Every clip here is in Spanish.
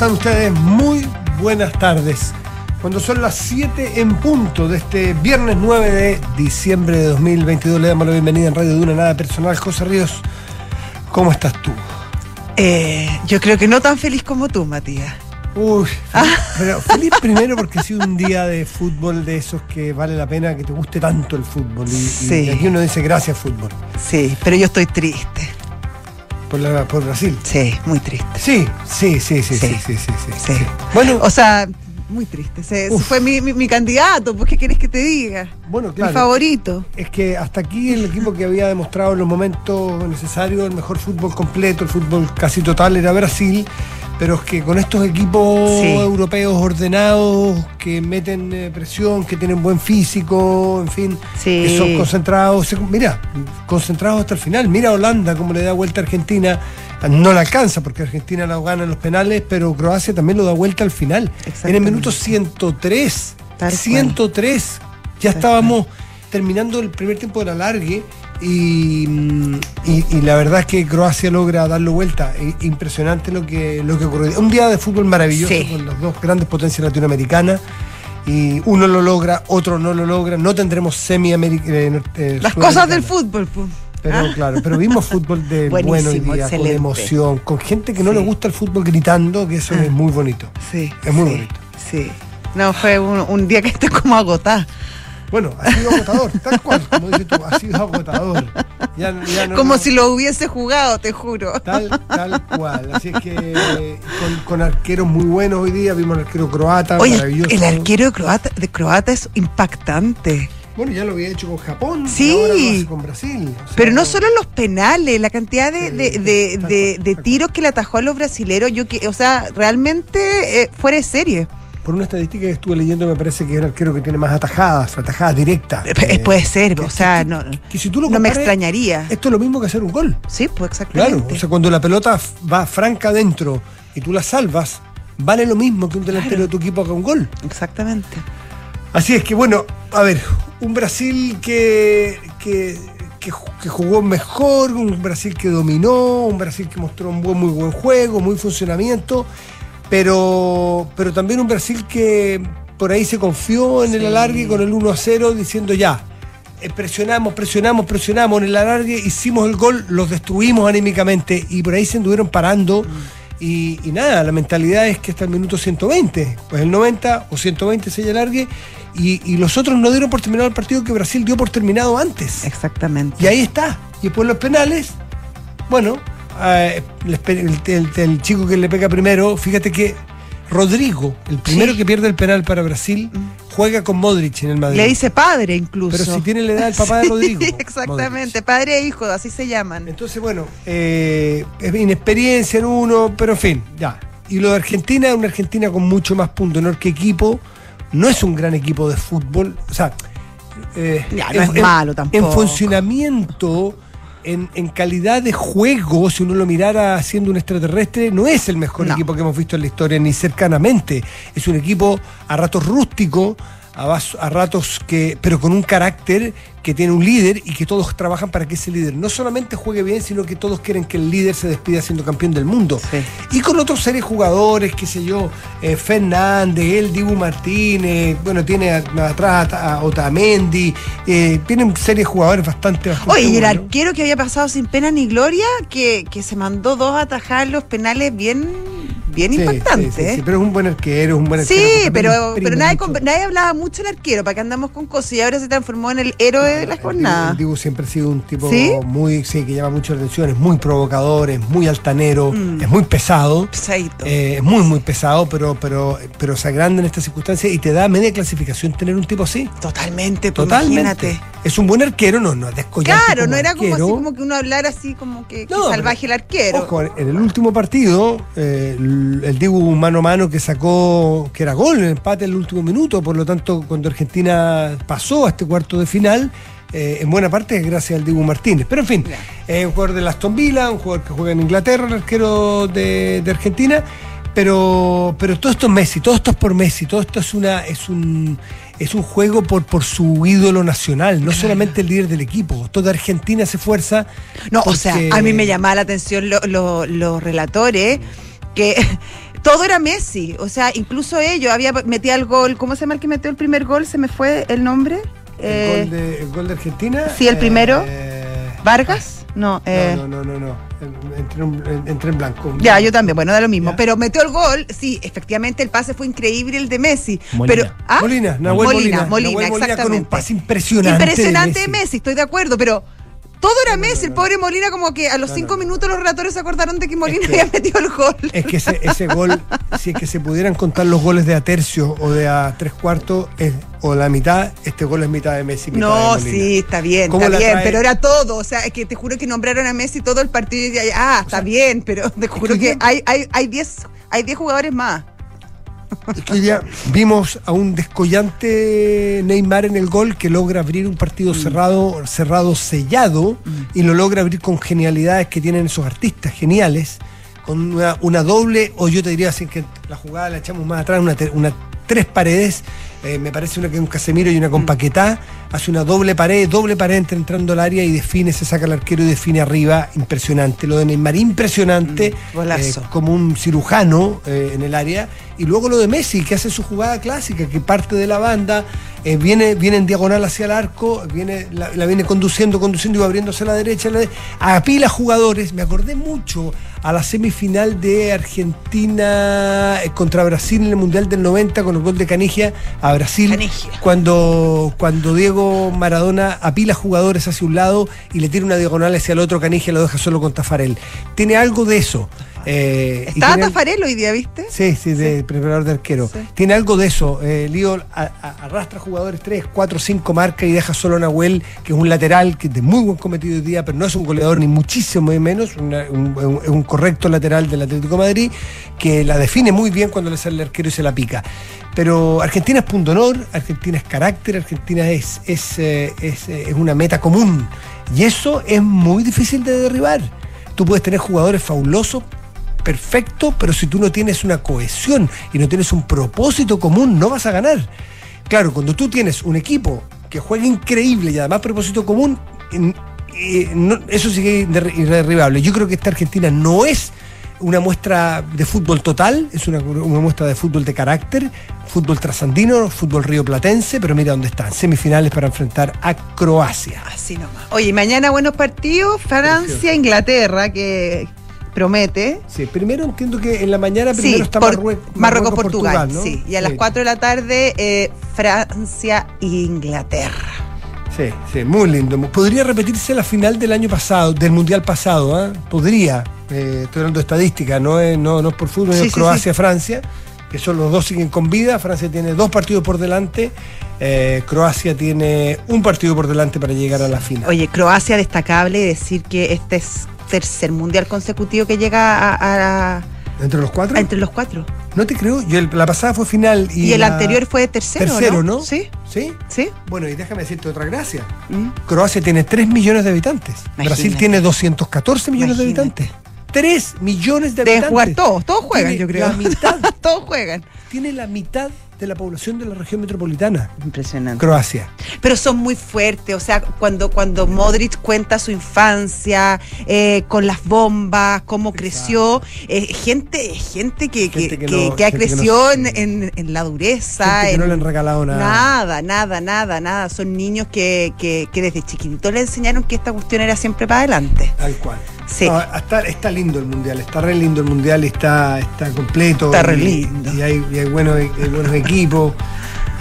están ustedes? Muy buenas tardes. Cuando son las 7 en punto de este viernes 9 de diciembre de 2022, le damos la bienvenida en Radio Duna Nada Personal. José Ríos, ¿cómo estás tú? Eh, yo creo que no tan feliz como tú, Matías. Uy, feliz, pero feliz primero porque ha sido un día de fútbol de esos que vale la pena que te guste tanto el fútbol. Y, Sí. y aquí uno dice gracias fútbol. Sí, pero yo estoy triste. Por, la- por Brasil. Sí, muy triste. Sí, sí, sí, sí, sí, Sí. sí, sí, sí, Sí. sí. Bueno, O sea, muy triste. Se, fue mi, mi- mi candidato, pues ¿qué querés que te diga? bueno, claro. Mi favorito. Es que hasta aquí el equipo que había demostrado en los momentos necesarios el mejor fútbol completo, el fútbol casi total era Brasil, pero es que con estos equipos Sí. europeos ordenados, que meten eh, presión, que tienen buen físico, en fin, Sí. que son concentrados, mira, concentrados hasta el final, mira a Holanda cómo le da vuelta a Argentina, no la alcanza porque Argentina la gana en los penales, pero Croacia también lo da vuelta al final. En el minuto 103, Tal cual. 103, ya Tal estábamos terminando el primer tiempo de la largue y, mm, y- y la verdad es que Croacia logra darlo vuelta. I- Impresionante lo que, lo que ocurrió. Un día de fútbol maravilloso Sí. con las dos grandes potencias latinoamericanas. Y uno lo logra, otro no lo logra. No tendremos semi-americana. Las cosas del fútbol, pues. Pero Ah. claro, pero vimos fútbol de bueno hoy día, con excelente. emoción, con gente que no Sí. le gusta el fútbol gritando, que eso Ah. es muy bonito. Sí. Es muy sí, bonito. Sí. No, fue un, un día que estoy como agotada. Bueno, ha sido agotador, tal cual, como dices tú, ha sido agotador. Ya, ya no- como no- si lo hubiese jugado, te juro. Tal, tal cual. Así es que con, con arqueros muy buenos hoy día, vimos al arquero croata, Oye, maravilloso. el arquero de croata, de croata es impactante. Bueno, ya lo había hecho con Japón, Sí. ahora lo hace con Brasil. O sea, Pero no solo los penales, la cantidad de, de, de- de- tiros que le atajó a los brasileros, yo que, o sea, realmente eh, fuera de serie. Por una estadística que estuve leyendo, me parece que es el arquero que tiene más atajadas, atajadas directas. Eh, eh, puede ser, que- o sea, que- no, que si tú lo no me extrañaría. Esto es lo mismo que hacer un gol. Sí, pues Claro, exactamente. o sea, cuando la pelota va franca adentro y tú la salvas, vale lo mismo que un delantero Claro. de tu equipo haga un gol. exactamente. Así es que, bueno, a ver, un Brasil que, que, que que jugó mejor, un Brasil que dominó, un Brasil que mostró un buen, muy buen juego, muy funcionamiento, pero, pero también un Brasil que por ahí se confió en el alargue con el 1 a 0 diciendo ya. eh, Presionamos, presionamos, presionamos en el alargue, hicimos el gol, los destruimos anímicamente y por ahí se anduvieron parando. Y, y nada, la mentalidad es que hasta el minuto 120, pues el 90 o 120 se alargue y, y los otros no dieron por terminado el partido que Brasil dio por terminado antes. Exactamente. Y ahí está. Y después los penales, bueno, eh, el, el- el- el chico que le pega primero, fíjate que Rodrigo, el primero Sí. que pierde el penal para Brasil, juega con Modric en el Madrid. Le dice padre incluso. Pero si tiene la edad del papá de Rodrigo. Exactamente, Modric. padre e hijo, así se llaman. Entonces, bueno, eh, es inexperiencia en uno, pero en fin, ya. Y lo de Argentina es una Argentina con mucho más punto honor que equipo. No es un gran equipo de fútbol. O sea, eh, Ya, no es malo tampoco. En funcionamiento, en, en calidad de juego, si uno lo mirara siendo un extraterrestre, no es el mejor No. equipo que hemos visto en la historia, ni cercanamente. Es un equipo a ratos rústico, a, ratos que. pero con un carácter que tiene un líder y que todos trabajan para que ese líder no solamente juegue bien, sino que todos quieren que el líder se despida siendo campeón del mundo. Sí. Y con otros seres jugadores, qué sé yo, eh, Fernández, el Dibu Martínez, bueno, tiene atrás a, a Otamendi, eh, tienen series de jugadores bastante, bastante Oye, y el arquero que había pasado sin pena ni gloria, que, que se mandó dos a atajar los penales bien, bien Sí, impactantes. sí, sí, ¿eh? sí, pero es un buen arquero, es un buen arquero. Sí, pero, pero nadie, nadie hablaba mucho del arquero, para que andamos con cosas y ahora se transformó en el héroe de la jornada. El Dibu siempre ha sido un tipo muy, sí, que llama mucho la atención, es muy provocador, es muy altanero, Mm. es muy pesado. Pesadito. Eh, es muy, muy pesado, pero, pero, pero se agranda en estas circunstancias y te da media clasificación tener un tipo así. Totalmente, pues Totalmente. imagínate. Es un buen arquero, no, no Claro, no era como así como que uno hablara así como que, que No, pero- salvaje el arquero. Ojo, en el último partido, eh, el, Dibu mano a mano que sacó, que era gol, el empate en el último minuto, por lo tanto, cuando Argentina pasó a este cuarto de final, eh, en buena parte es gracias al Dibu Martínez. Pero en fin, es un jugador de Aston Villa, un jugador que juega en Inglaterra, el arquero de, de Argentina, pero, pero todo esto es Messi, todo esto es por Messi, todo esto es una, es un es un juego por, por su ídolo nacional, no solamente el líder del equipo. Toda Argentina se esfuerza. No, o sea, a mí me llamaba la atención lo- lo- los relatores que todo era Messi. O sea, incluso ellos había metía el gol. ¿Cómo se llama el que metió el primer gol? Se me fue el nombre. El, Eh, gol, de, el gol de Argentina. sí, el primero. eh, ¿Vargas? No, eh, no, no, no, no, no. Entré, en- entré en blanco. Ya, yo también, bueno, da lo mismo. Ya. Pero metió el gol, sí, efectivamente el pase fue increíble el de Messi. Molina. Pero, ¿ah? Molina, Nahuel Molina, Molina. Molina, Nahuel Molina con un exactamente. pase impresionante. Impresionante de de Messi. estoy de acuerdo, pero todo era Messi. el pobre Molina, como que a los cinco minutos los relatores se acordaron de que Molina que- había metido el gol. Es que ese, ese gol, si es que se pudieran contar los goles de a tercio o de a tres cuartos es- o la mitad, este gol es mitad de Messi. Mitad No, de sí, está bien, ¿Cómo está bien, trae? pero era todo. O sea, es que te juro que nombraron a Messi todo el partido y ah, está bien, pero te juro que hay, hay, hay 10 hay 10 jugadores más. Es que hoy día vimos a un descollante Neymar en el gol que logra abrir un partido cerrado, cerrado sellado y lo logra abrir con genialidades que tienen esos artistas geniales, con una, una doble, o yo te diría así que la jugada la echamos más atrás, una, tres paredes, eh, me parece una que es un Casemiro y una con Paquetá, hace una doble pared, doble pared entre entrando al área y define, se saca el arquero y define arriba, impresionante. Lo de Neymar, impresionante, Mm, eh, como un cirujano eh, en el área. Y luego lo de Messi, que hace su jugada clásica, que parte de la banda, eh, viene, viene en diagonal hacia el arco, viene, la, la viene conduciendo, conduciendo y va abriéndose a la derecha. a la de- apila jugadores. Me acordé mucho a la semifinal de Argentina contra Brasil en el Mundial del 90 con el gol de Canigia a Brasil. Canigia. Cuando, cuando Diego Maradona apila jugadores hacia un lado y le tira una diagonal hacia el otro, Canigia lo deja solo con Tafarel. Tiene algo de eso. eh, Estaba tiene- Tafarel hoy día, ¿viste? Sí, sí, de preparador de arquero. Sí. Tiene algo de eso. Eh, Lío a- a- arrastra jugadores 3, 4, 5 marca y deja solo a Nahuel, que es un lateral que es de muy buen cometido hoy día, pero no es un goleador ni muchísimo menos. una- un, un- es un correcto lateral del Atlético de Madrid que la define muy bien cuando le sale el arquero y se la pica. Pero Argentina es punto honor, Argentina es carácter, Argentina es, es, eh, es, eh, es una meta común. Y eso es muy difícil de derribar. Tú puedes tener jugadores fabulosos, perfecto, pero si tú no tienes una cohesión y no tienes un propósito común, no vas a ganar. Claro, cuando tú tienes un equipo que juega increíble y además propósito común, eh, eso sigue irderribable. Yo creo que esta Argentina no es una muestra de fútbol total, es una, una muestra de fútbol de carácter, fútbol trasandino, fútbol rioplatense, pero mira dónde están, semifinales para enfrentar a Croacia. Así nomás. Oye, mañana buenos partidos, Francia, Inglaterra, que promete. Sí, primero entiendo que en la mañana Sí, primero está por- Marrue- Marruecos, Portugal. ¿no? Sí, y a las Sí. 4 de la tarde, eh, Francia, Inglaterra. Sí, sí, muy lindo. Podría repetirse la final del año pasado, del mundial pasado, ¿ah? Podría. Eh, estoy hablando de estadística, no es, no, no es por fútbol, Sí, es sí, Croacia-Francia, que son los dos siguen con vida. Francia tiene dos partidos por delante, eh, Croacia tiene un partido por delante para llegar a la final. Oye, Croacia destacable decir que este es tercer mundial consecutivo que llega a, a- ¿Entre los cuatro? entre los cuatro. No te creo, yo el- la pasada fue final y, Y, el la- anterior fue tercero, tercero, ¿no? Sí, ¿Sí? sí. Bueno, y déjame decirte otra gracia. Mm. Croacia tiene 3 millones de habitantes. Imagínate. Brasil tiene 214 millones Imagínate. de habitantes. 3 millones de Deben habitantes. jugar todos, todos juegan, Tiene yo creo. La mitad, todos juegan. tiene la mitad de la población de la región metropolitana. Impresionante. Croacia. Pero son muy fuertes, o sea, cuando, cuando Modric cuenta su infancia, eh, con las bombas, cómo creció, eh, gente, gente que, que, Gente que que- no- que ha que no- crecido en, en- en la dureza. Gente que en- no le han regalado nada. Nada, nada, nada, nada. Son niños que, que, que desde chiquitito le enseñaron que esta cuestión era siempre para adelante. Tal cual. Sí. No, está, está lindo el mundial, está re lindo el mundial, está, está completo. Está re y- lindo. Y hay, y hay buenos, hay buenos equipos.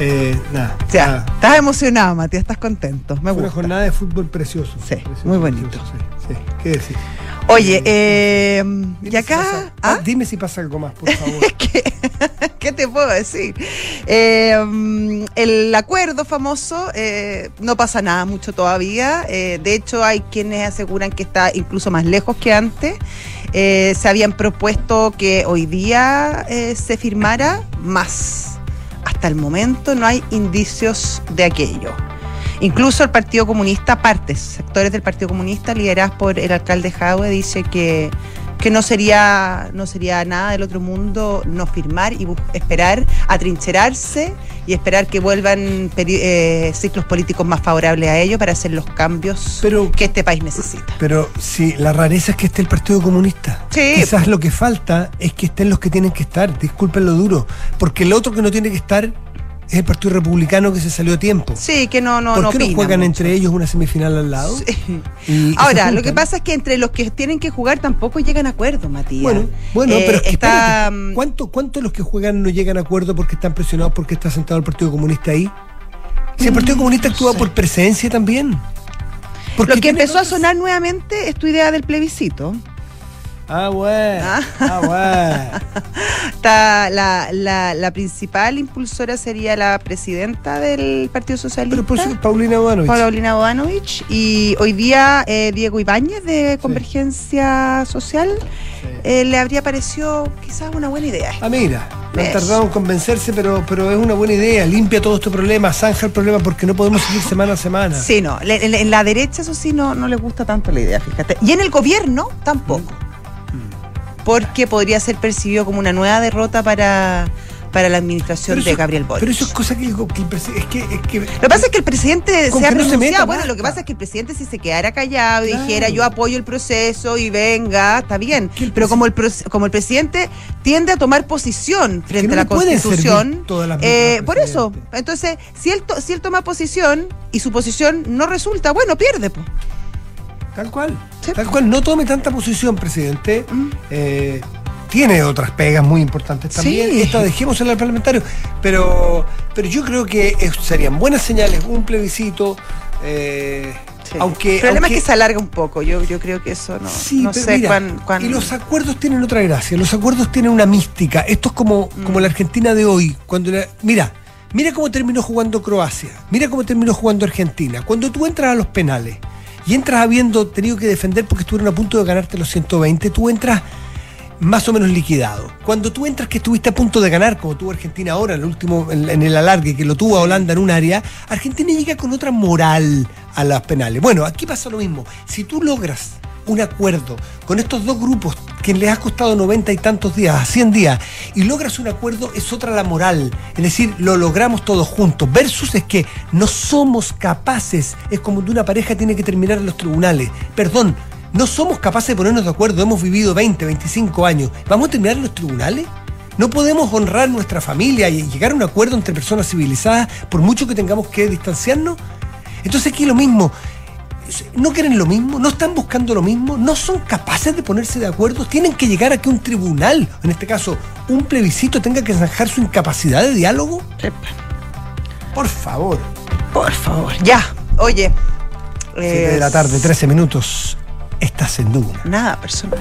Eh, nada. O sea, nada. estás emocionado, Matías, estás contento. Me Fue una gusta. jornada de fútbol precioso. Sí, Precioso, muy bonito. precioso, sí, sí. ¿Qué decir? Oye, eh, y si acá. pasa- ¿ah? ah, Dime si pasa algo más, por favor. ¿Qué, qué te puedo decir? Eh, el acuerdo famoso, eh, no pasa nada mucho todavía. Eh, de hecho, hay quienes aseguran que está incluso más lejos que antes. Eh, se habían propuesto que hoy día eh, se firmara más. Hasta el momento no hay indicios de aquello. Incluso el Partido Comunista, partes, sectores del Partido Comunista lideradas por el alcalde Jaue, dice que, que no sería, no sería nada del otro mundo no firmar y esperar, atrincherarse y esperar que vuelvan eh, ciclos políticos más favorables a ello para hacer los cambios que este país necesita. Pero sí, la rareza es que esté el Partido Comunista. Sí. Quizás lo que falta es que estén los que tienen que estar, disculpen lo duro, porque el otro que no tiene que estar es el Partido Republicano que se salió a tiempo. Sí, que no no ¿Por qué no, juegan entre ellos una semifinal al lado? Ahora, lo que pasa es que entre los que tienen que jugar tampoco llegan a acuerdo, Matías. Bueno, bueno, pero es que está, mm, ¿cuánto, ¿cuántos los que juegan no llegan a acuerdo porque están presionados porque está sentado el Partido Comunista ahí? Si el Partido mm, Comunista actúa por presencia también. Lo que empezó a sonar nuevamente es tu idea del plebiscito. Ah, bueno. Ah, ah bueno. Está la, la, la, principal impulsora sería la presidenta del Partido Socialista. Pero Paulina Bodanovich. Paulina Bodanovich. Y hoy día eh, Diego Ibáñez de Convergencia Social eh, le habría parecido quizás una buena idea. Ah, mira. No han tardado en convencerse, pero, pero es una buena idea. Limpia todo este problema, zanja el problema, porque no podemos seguir semana a semana. Sí, no. En, la derecha, eso sí, no, no le gusta tanto la idea, fíjate. Y en el gobierno, tampoco. Mm porque podría ser percibido como una nueva derrota para, para la administración de Gabriel Boric. Pero eso es cosa que, el es que, es que, Lo que pasa es que el presidente se ha pronunciado. bueno, lo que pasa es que el presidente si se quedara callado y dijera yo apoyo el proceso y venga, está bien. Pero como el como el presidente tiende a tomar posición frente a la Constitución, eh, por eso, entonces si él si él toma posición y su posición no resulta, bueno, pierde. pues. Tal cual. Tal cual. No tome tanta posición, presidente. Mm. Eh, tiene otras pegas muy importantes también. Esta dejemos en el parlamentario. Pero, pero yo creo que serían buenas señales un plebiscito. Eh, aunque, el problema es que se alarga un poco, yo, yo creo que eso no, no sé Y los acuerdos tienen otra gracia, los acuerdos tienen una mística. Esto es como, como mm. la Argentina de hoy. cuando Mira, mira cómo terminó jugando Croacia, mira cómo terminó jugando Argentina. Cuando tú entras a los penales, y entras habiendo tenido que defender porque estuvieron a punto de ganarte los 120, tú entras más o menos liquidado. Cuando tú entras que estuviste a punto de ganar, como tuvo Argentina ahora, el último, en, el alargue, que lo tuvo a Holanda en un área, Argentina llega con otra moral a las penales. Bueno, aquí pasa lo mismo. Si tú logras un acuerdo con estos dos grupos que les ha costado noventa y tantos días, a 100 días, y logras un acuerdo, es otra la moral. Es decir, lo logramos todos juntos. Versus es que no somos capaces, es como de una pareja tiene que terminar en los tribunales. Perdón, no somos capaces de ponernos de acuerdo, hemos vivido 20, 25 años. ¿Vamos a terminar en los tribunales? No podemos honrar nuestra familia y llegar a un acuerdo entre personas civilizadas por mucho que tengamos que distanciarnos. Entonces aquí lo mismo, no quieren lo mismo, no están buscando lo mismo, no son capaces de ponerse de acuerdo, tienen que llegar a que un tribunal, en este caso un plebiscito, tenga que zanjar su incapacidad de diálogo. Por favor. Por favor. Ya, oye. de la tarde, 13 minutos. Estás en duda. Nada personal.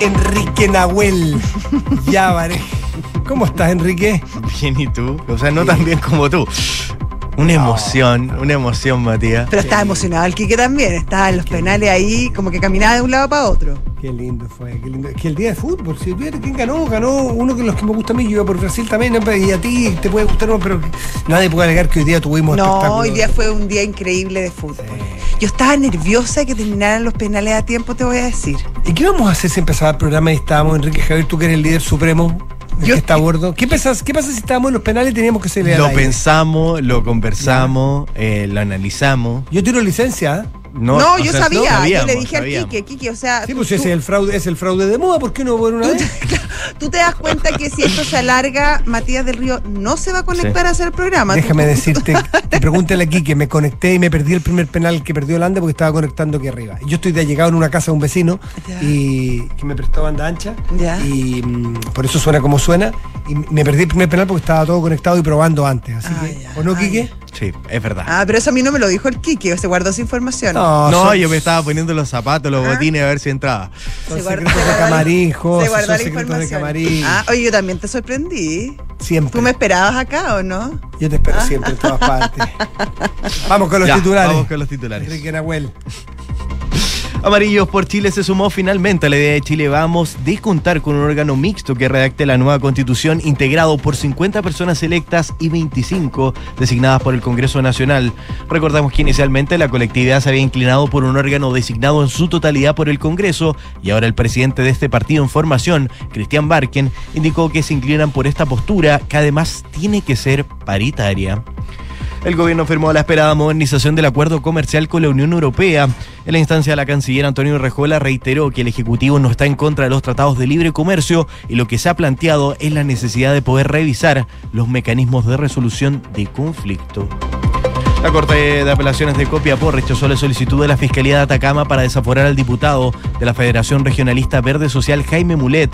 Enrique Nahuel. ya, vale. ¿Cómo estás, Enrique? Bien, ¿y tú? O sea, no tan bien como tú. Una emoción, una emoción, Matías. Pero estaba emocionado el Quique también, estaba en los penales ahí, como que caminaba de un lado para otro. Qué lindo fue, qué lindo. Que el día de fútbol, si quién ganó, ganó uno de los que me gusta a mí, yo iba por Brasil también, y a ti te puede gustar, pero nadie puede alegar que hoy día tuvimos No, hoy día fue un día increíble de fútbol. Yo estaba nerviosa de que terminaran los penales a tiempo, te voy a decir. ¿Y qué vamos a hacer si empezaba el programa y estábamos, Enrique Javier, tú que eres el líder supremo? Yo, está gordo. ¿Qué, pensás, ¿Qué pasa si estábamos en los penales y teníamos que celebrar? Lo pensamos, lo conversamos, eh, lo analizamos. Yo tiro licencia. No, yo sabía, yo le dije al Kike, Kike, o sea. Sí, pues ese es el fraude, es el fraude de moda, ¿por qué no por una vez? tú te das cuenta que si esto se alarga, Matías del Río no se va a conectar a hacer el programa. Déjame decirte, te pregúntale aquí que me conecté y me perdí el primer penal que perdió Holanda porque estaba conectando aquí arriba. Yo estoy de llegado en una casa de un vecino y que me prestó banda ancha y mm, por eso suena como suena y me perdí el primer penal porque estaba todo conectado y probando antes. Así ah, que, ¿o no, Quique? Sí, es verdad. Ah, pero eso a mí no me lo dijo el Kike, se guardó esa información. No, yo me estaba poniendo los zapatos, los botines a ver si entraba. se guardó, de camarín, Se guardó la información. Ah, oye, yo también te sorprendí. Siempre. ¿Tú me esperabas acá o no? Yo te espero ah. siempre en todas partes. vamos con los titulares. Vamos con los titulares. Enrique Nahuel. Amarillos por Chile se sumó finalmente a la idea de Chile Vamos de contar con un órgano mixto que redacte la nueva constitución integrado por 50 personas electas y 25 designadas por el Congreso Nacional. Recordamos que inicialmente la colectividad se había inclinado por un órgano designado en su totalidad por el Congreso y ahora el presidente de este partido en formación, Cristian Barken, indicó que se inclinan por esta postura que además tiene que ser paritaria. El gobierno firmó la esperada modernización del acuerdo comercial con la Unión Europea. En la instancia, la canciller Antonio Rejola reiteró que el Ejecutivo no está en contra de los tratados de libre comercio y lo que se ha planteado es la necesidad de poder revisar los mecanismos de resolución de conflicto. La Corte de Apelaciones de Copiapó rechazó la solicitud de la Fiscalía de Atacama para desaforar al diputado de la Federación Regionalista Verde Social Jaime Mulet.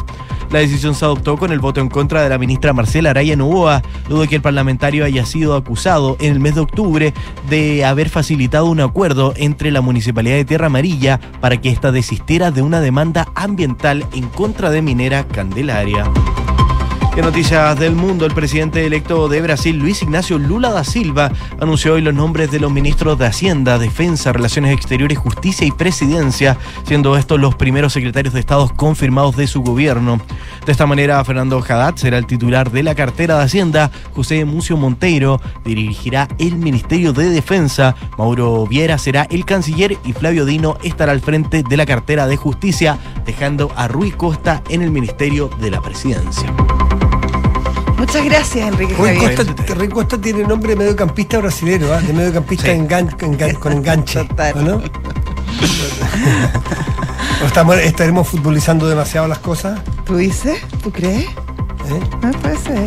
La decisión se adoptó con el voto en contra de la ministra Marcela Araya Novoa, luego de que el parlamentario haya sido acusado en el mes de octubre de haber facilitado un acuerdo entre la Municipalidad de Tierra Amarilla para que ésta desistiera de una demanda ambiental en contra de Minera Candelaria. En noticias del mundo, el presidente electo de Brasil, Luis Ignacio Lula da Silva, anunció hoy los nombres de los ministros de Hacienda, Defensa, Relaciones Exteriores, Justicia y Presidencia, siendo estos los primeros secretarios de Estado confirmados de su gobierno. De esta manera, Fernando Haddad será el titular de la cartera de Hacienda, José Mucio Monteiro dirigirá el Ministerio de Defensa, Mauro Viera será el canciller y Flavio Dino estará al frente de la cartera de Justicia, dejando a Rui Costa en el Ministerio de la Presidencia. Muchas gracias, Enrique Rui. Costa, Rui Costa tiene nombre de mediocampista brasilero, ¿ah? de mediocampista Sí. engan- engan- con enganche. Total. ¿o no? ¿O estamos, estaremos futbolizando demasiado las cosas. ¿Tú dices? ¿Tú crees? ¿eh? No puede ser.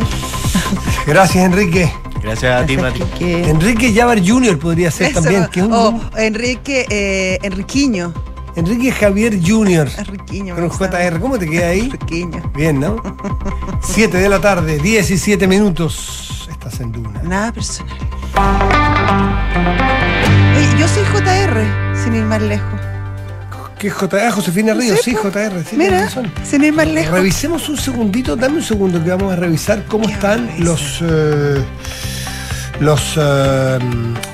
Gracias, Enrique. Gracias a ti, Mati. Enrique. Javar Jr. podría ser Eso, también. Que es un- oh, Enrique, eh, Enriquiño. Enrique Javier Jr. Enriquiño. Con un. JR. ¿Cómo te queda ahí? Enriquiño. Bien, ¿no? 7 de la tarde, 17 minutos. Estás en Duna. Nada personal. Oye, yo soy JR, sin ir más lejos. ¿Qué es JR? Ah, Josefina Ríos, sí. JR. Sí, Mira, sin ir más lejos. Revisemos un segundito, dame un segundo que vamos a revisar cómo ¿Qué están los eh, los eh,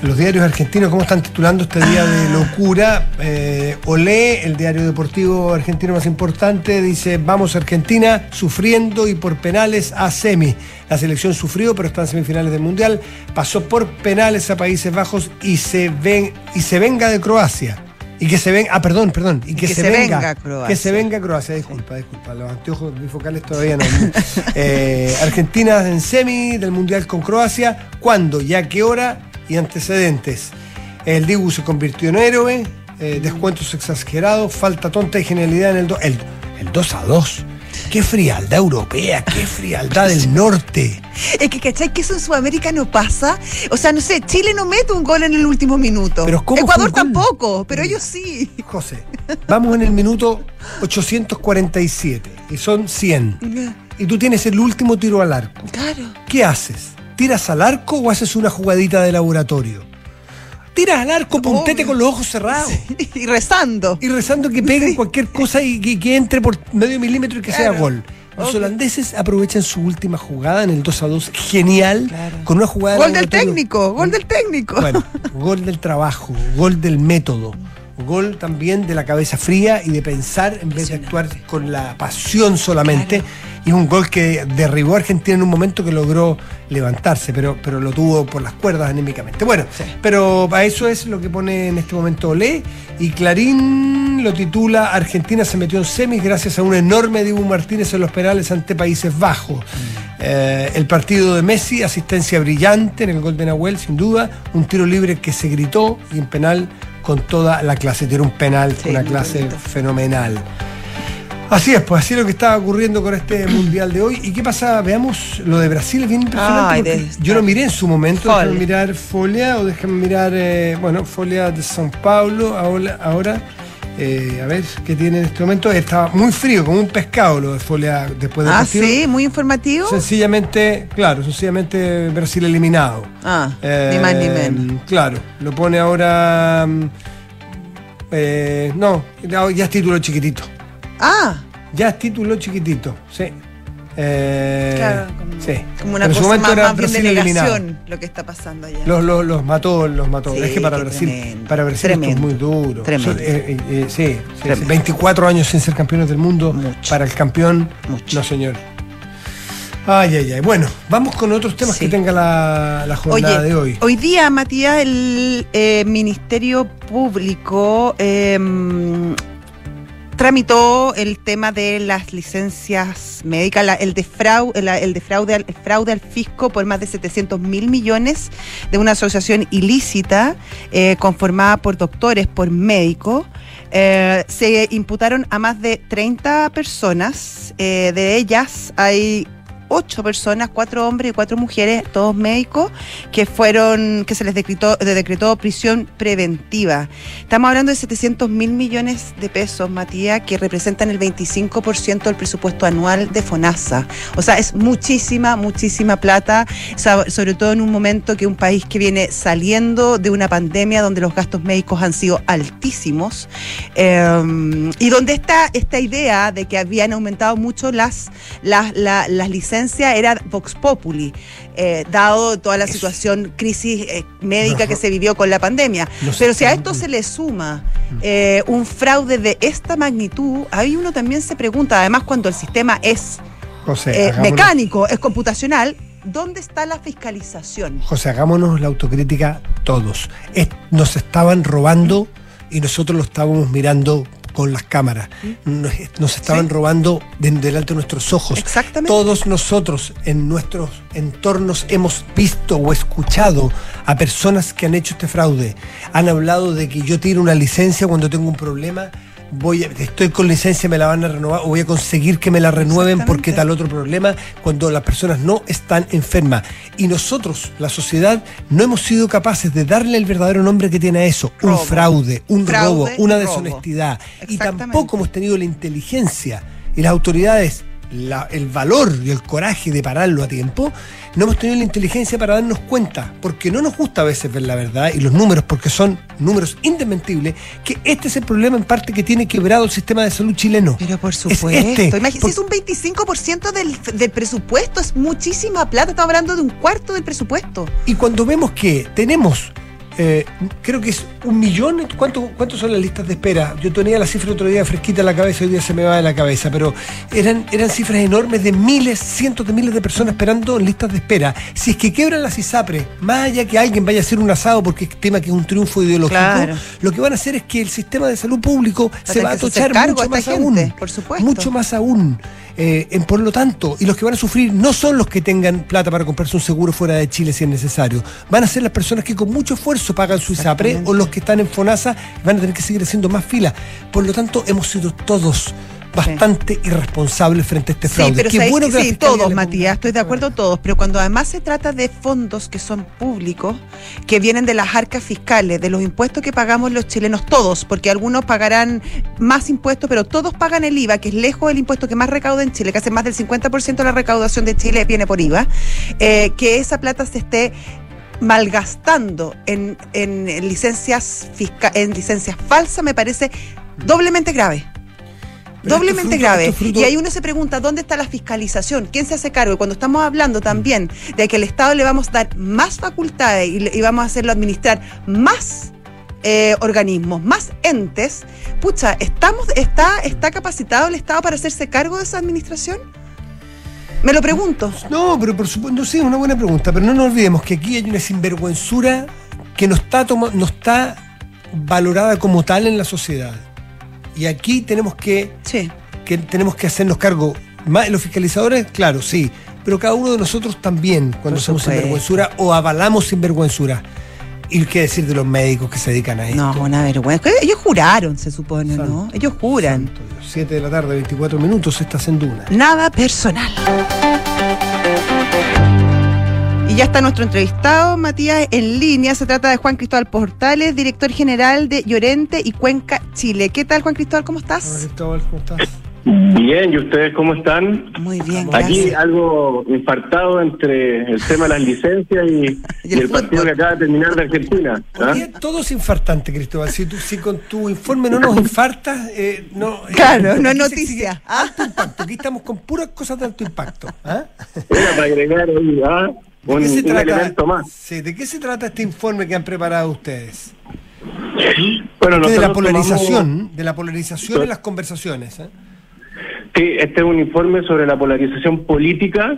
los diarios argentinos, cómo están titulando este día de locura. Eh, Olé, el diario deportivo argentino más importante, dice vamos Argentina sufriendo y por penales a semi. La selección sufrió, pero está en semifinales del mundial. Pasó por penales a Países Bajos y se venga de Croacia. Y que se venga, ah, perdón, perdón, y que, se, venga, Croacia. que se venga Croacia, disculpa, disculpa, los anteojos bifocales todavía no. Eh, Argentina en semi del Mundial con Croacia, ¿cuándo? ¿Ya qué hora? Y antecedentes. El Dibu se convirtió en héroe, eh, descuentos exagerados, falta tonta y genialidad en el, do- el, el 2 a 2. Qué frialdad europea, qué frialdad del norte. Es que, ¿cachai? Que eso en Sudamérica no pasa. O sea, no sé, Chile no mete un gol en el último minuto. Pero ¿cómo Ecuador tampoco, pero ellos sí. José, vamos en el minuto 847 y son 100. Y tú tienes el último tiro al arco. Claro. ¿Qué haces? ¿Tiras al arco o haces una jugadita de laboratorio? Tiras al arco, puntete Obvio. con los ojos cerrados. Y rezando. Y rezando que pegue cualquier cosa y que, que entre por medio milímetro y que sea gol. Los Obvio. holandeses aprovechan su última jugada en el 2 a 2. Genial. Claro. Con una jugada de Gol del técnico, gol del técnico. Bueno, gol del trabajo, gol del método, gol también de la cabeza fría y de pensar en vez de actuar con la pasión solamente. Y es un gol que derribó a Argentina en un momento que logró levantarse, pero, pero lo tuvo por las cuerdas anímicamente. Bueno, pero a eso es lo que pone en este momento Olé. Y Clarín lo titula Argentina se metió en semis gracias a un enorme Dibu Martínez en los penales ante Países Bajos. Eh, el partido de Messi, asistencia brillante en el gol de Nahuel, sin duda. Un tiro libre que se gritó y en penal con toda la clase. Tiene un penal, Sí, una clase bonito. fenomenal. Así es, pues así es lo que está ocurriendo con este mundial de hoy. ¿Y qué pasa? Veamos lo de Brasil, es bien impresionante. Ay, porque de- yo lo miré en su momento, Folia. déjame mirar Folia o déjame mirar, eh, bueno, Folia de São Paulo, ahora, ahora eh, a ver qué tiene en este momento. Estaba muy frío, como un pescado lo de Folia después del Ah, partido. sí, muy informativo. Sencillamente, claro, sencillamente Brasil eliminado. Ah, Eh, ni más ni menos. Claro, lo pone ahora. mm, eh, no, ya ya es título chiquitito. Ah, Ya es título chiquitito, sí. Eh, Claro, como, sí. como una en cosa más, más bien de Brasil eliminado. negación lo que está pasando allá. Los, los, los mató, los mató. Sí, es que para Brasil, tremendo. para Brasil esto es Tremendo. muy duro. Tremendo. Eh, eh, sí, sí, sí. Tremendo. 24 años sin ser campeones del mundo. Mucho. Para el campeón, Mucho. no señor. Ay, ay, ay. Bueno, vamos con otros temas Sí. que tenga la, la jornada Oye, de hoy. hoy día, Matías, el eh, Ministerio Público eh, tramitó el tema de las licencias médicas, el, defrau- el, defraude, al, fraude al fisco por más de 700 mil millones de una asociación ilícita eh, conformada por doctores, por médicos. Eh, se imputaron a más de 30 personas, eh, de ellas hay ocho personas, cuatro hombres y cuatro mujeres, todos médicos, que fueron, que se les decretó, de- decretó prisión preventiva. Estamos hablando de 700 mil millones de pesos, Matías, que representan el 25% del presupuesto anual de FONASA. O sea, es muchísima, muchísima plata, sobre todo en un momento que un país que viene saliendo de una pandemia donde los gastos médicos han sido altísimos eh, y donde está esta idea de que habían aumentado mucho las, las, la- las licencias era Vox Populi, eh, dado toda la situación, crisis eh, médica que se vivió con la pandemia. Pero si a esto se le suma eh, un fraude de esta magnitud, ahí uno también se pregunta, además cuando el sistema es José, mecánico, es computacional, ¿dónde está la fiscalización? José, hagámonos la autocrítica todos. Es- nos estaban robando y nosotros lo estábamos mirando con las cámaras. Nos, nos estaban. Sí. robando de- delante de nuestros ojos. Exactamente. Todos nosotros en nuestros entornos hemos visto o escuchado a personas que han hecho este fraude. Han hablado de que yo tiro una licencia cuando tengo un problema. Voy a- estoy con licencia, me la van a renovar o voy a conseguir que me la renueven porque tal otro problema cuando las personas no están enfermas. Y nosotros, la sociedad, no hemos sido capaces de darle el verdadero nombre que tiene a eso. Robo. Un fraude, un Fraude robo, una deshonestidad. Y tampoco hemos tenido la inteligencia y las autoridades la- el valor y el coraje de pararlo a tiempo, no hemos tenido la inteligencia para darnos cuenta, porque no nos gusta a veces ver la verdad y los números, porque son números indesmentibles, que este es el problema en parte que tiene quebrado el sistema de salud chileno. Pero por Es supuesto. este, Imagínate, por- si es un 25% del, del presupuesto, es muchísima plata. Estamos hablando de un cuarto del presupuesto. Y cuando vemos que tenemos, eh, creo que es un millón, ¿cuánto, ¿cuántos son las listas de espera? Yo tenía la cifra otro día fresquita en la cabeza, hoy día se me va de la cabeza, pero eran, eran cifras enormes de miles, cientos de miles de personas esperando en listas de espera. Si es que quebran las ISAPRES, más allá que alguien vaya a hacer un asado porque estima que es un triunfo ideológico, Claro. lo que van a hacer es que el sistema de salud público se va a tochar mucho más gente, aún. por supuesto. Mucho más aún. Eh, en- por lo tanto, y los que van a sufrir no son los que tengan plata para comprarse un seguro fuera de Chile si es necesario. Van a ser las personas que con mucho esfuerzo pagan su ISAPRE o los que están en FONASA van a tener que seguir haciendo más filas. Por lo tanto, hemos sido todos bastante irresponsables frente a este fraude. Sí, pero Qué sabéis bueno que sí, todos, Matías, estoy de acuerdo todos, pero cuando además se trata de fondos que son públicos, que vienen de las arcas fiscales, de los impuestos que pagamos los chilenos, todos, porque algunos pagarán más impuestos, pero todos pagan el IVA, que es lejos el impuesto que más recauda en Chile, que hace más del 50% de la recaudación de Chile viene por IVA, eh, que esa plata se esté malgastando en, en licencias fisca- en licencias falsas me parece doblemente grave. Doblemente grave. Y ahí uno se pregunta, ¿dónde está la fiscalización? ¿Quién se hace cargo? Y cuando estamos hablando también de que al Estado le vamos a dar más facultades y, vamos a hacerlo administrar más eh, organismos, más entes, pucha, ¿estamos, está, ¿está capacitado el Estado para hacerse cargo de esa administración? Me lo pregunto. No, pero por supuesto, sí, es una buena pregunta, pero no nos olvidemos que aquí hay una sinvergüenzura que no está, toma- no está valorada como tal en la sociedad. Y aquí tenemos que, Sí. que tenemos que hacernos cargo. Más, los fiscalizadores, claro, sí, pero cada uno de nosotros también, cuando somos sinvergüenzura o avalamos sinvergüenzura. Y qué decir de los médicos que se dedican a esto. No, una vergüenza. Ellos juraron, se supone, ¿no? Ellos juran. 7 de la tarde, 24 minutos, estás en Duna. Nada personal. Y ya está nuestro entrevistado, Matías, en línea. Se trata de Juan Cristóbal Portales, director general de Llorente y Cuenca, Chile. ¿Qué tal, Juan Cristóbal? ¿Cómo Hola, estás? Cristóbal, ¿cómo estás? Bien, ¿y ustedes cómo están? Muy bien, Aquí gracias. algo infartado entre el tema de las licencias y, Y el y el partido fútbol. que acaba de terminar de Argentina. ¿ah? Todo es infartante, Cristóbal. Si, tú- si con tu informe no nos infartas, eh, no. eh, Claro, no es noticia. ¿ah? Alto impacto. Aquí estamos con puras cosas de alto impacto. ¿ah? Era para agregar ahí, ¿ah? ¿De qué se un trata? elemento más. Sí, ¿de qué se trata este informe que han preparado ustedes? Bueno, de la polarización, tomamos- de la polarización en las conversaciones. ¿eh? Sí, este es un informe sobre la polarización política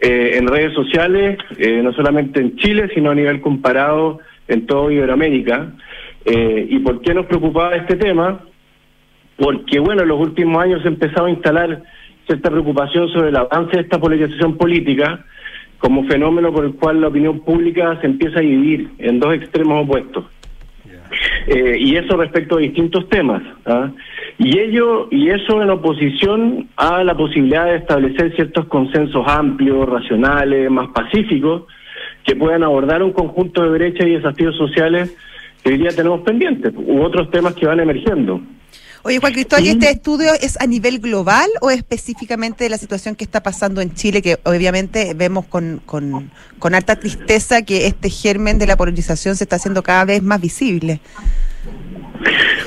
eh, en redes sociales, eh, no solamente en Chile, sino a nivel comparado en toda Iberoamérica. ¿Y por qué nos preocupaba este tema? Porque, bueno, en los últimos años se ha empezado a instalar cierta preocupación sobre el avance de esta polarización política como fenómeno por el cual la opinión pública se empieza a dividir en dos extremos opuestos. Eh, y eso respecto a distintos temas. ¿ah? Y ello y eso en oposición a la posibilidad de establecer ciertos consensos amplios, racionales, más pacíficos, que puedan abordar un conjunto de brechas y desafíos sociales que hoy día tenemos pendientes, u otros temas que van emergiendo. Oye, Juan Cristóbal, ¿y Sí. este estudio es a nivel global o específicamente de la situación que está pasando en Chile, que obviamente vemos con, con, con tristeza que este germen de la polarización se está haciendo cada vez más visible?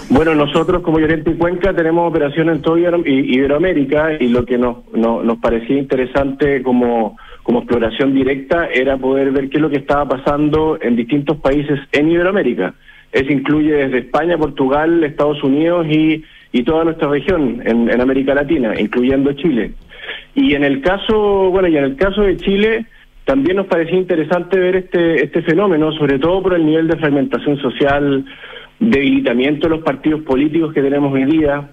Bueno, nosotros como Llorente y Cuenca tenemos operaciones en toda Iberoamérica y lo que nos, no- nos parecía interesante como, como exploración directa era poder ver qué es lo que estaba pasando en distintos países en Iberoamérica. Eso incluye desde España, Portugal, Estados Unidos y, y toda nuestra región en, América Latina, incluyendo Chile. Y en el caso, bueno, y en el caso de Chile, también nos parecía interesante ver este, este fenómeno, sobre todo por el nivel de fragmentación social, debilitamiento de los partidos políticos que tenemos hoy día,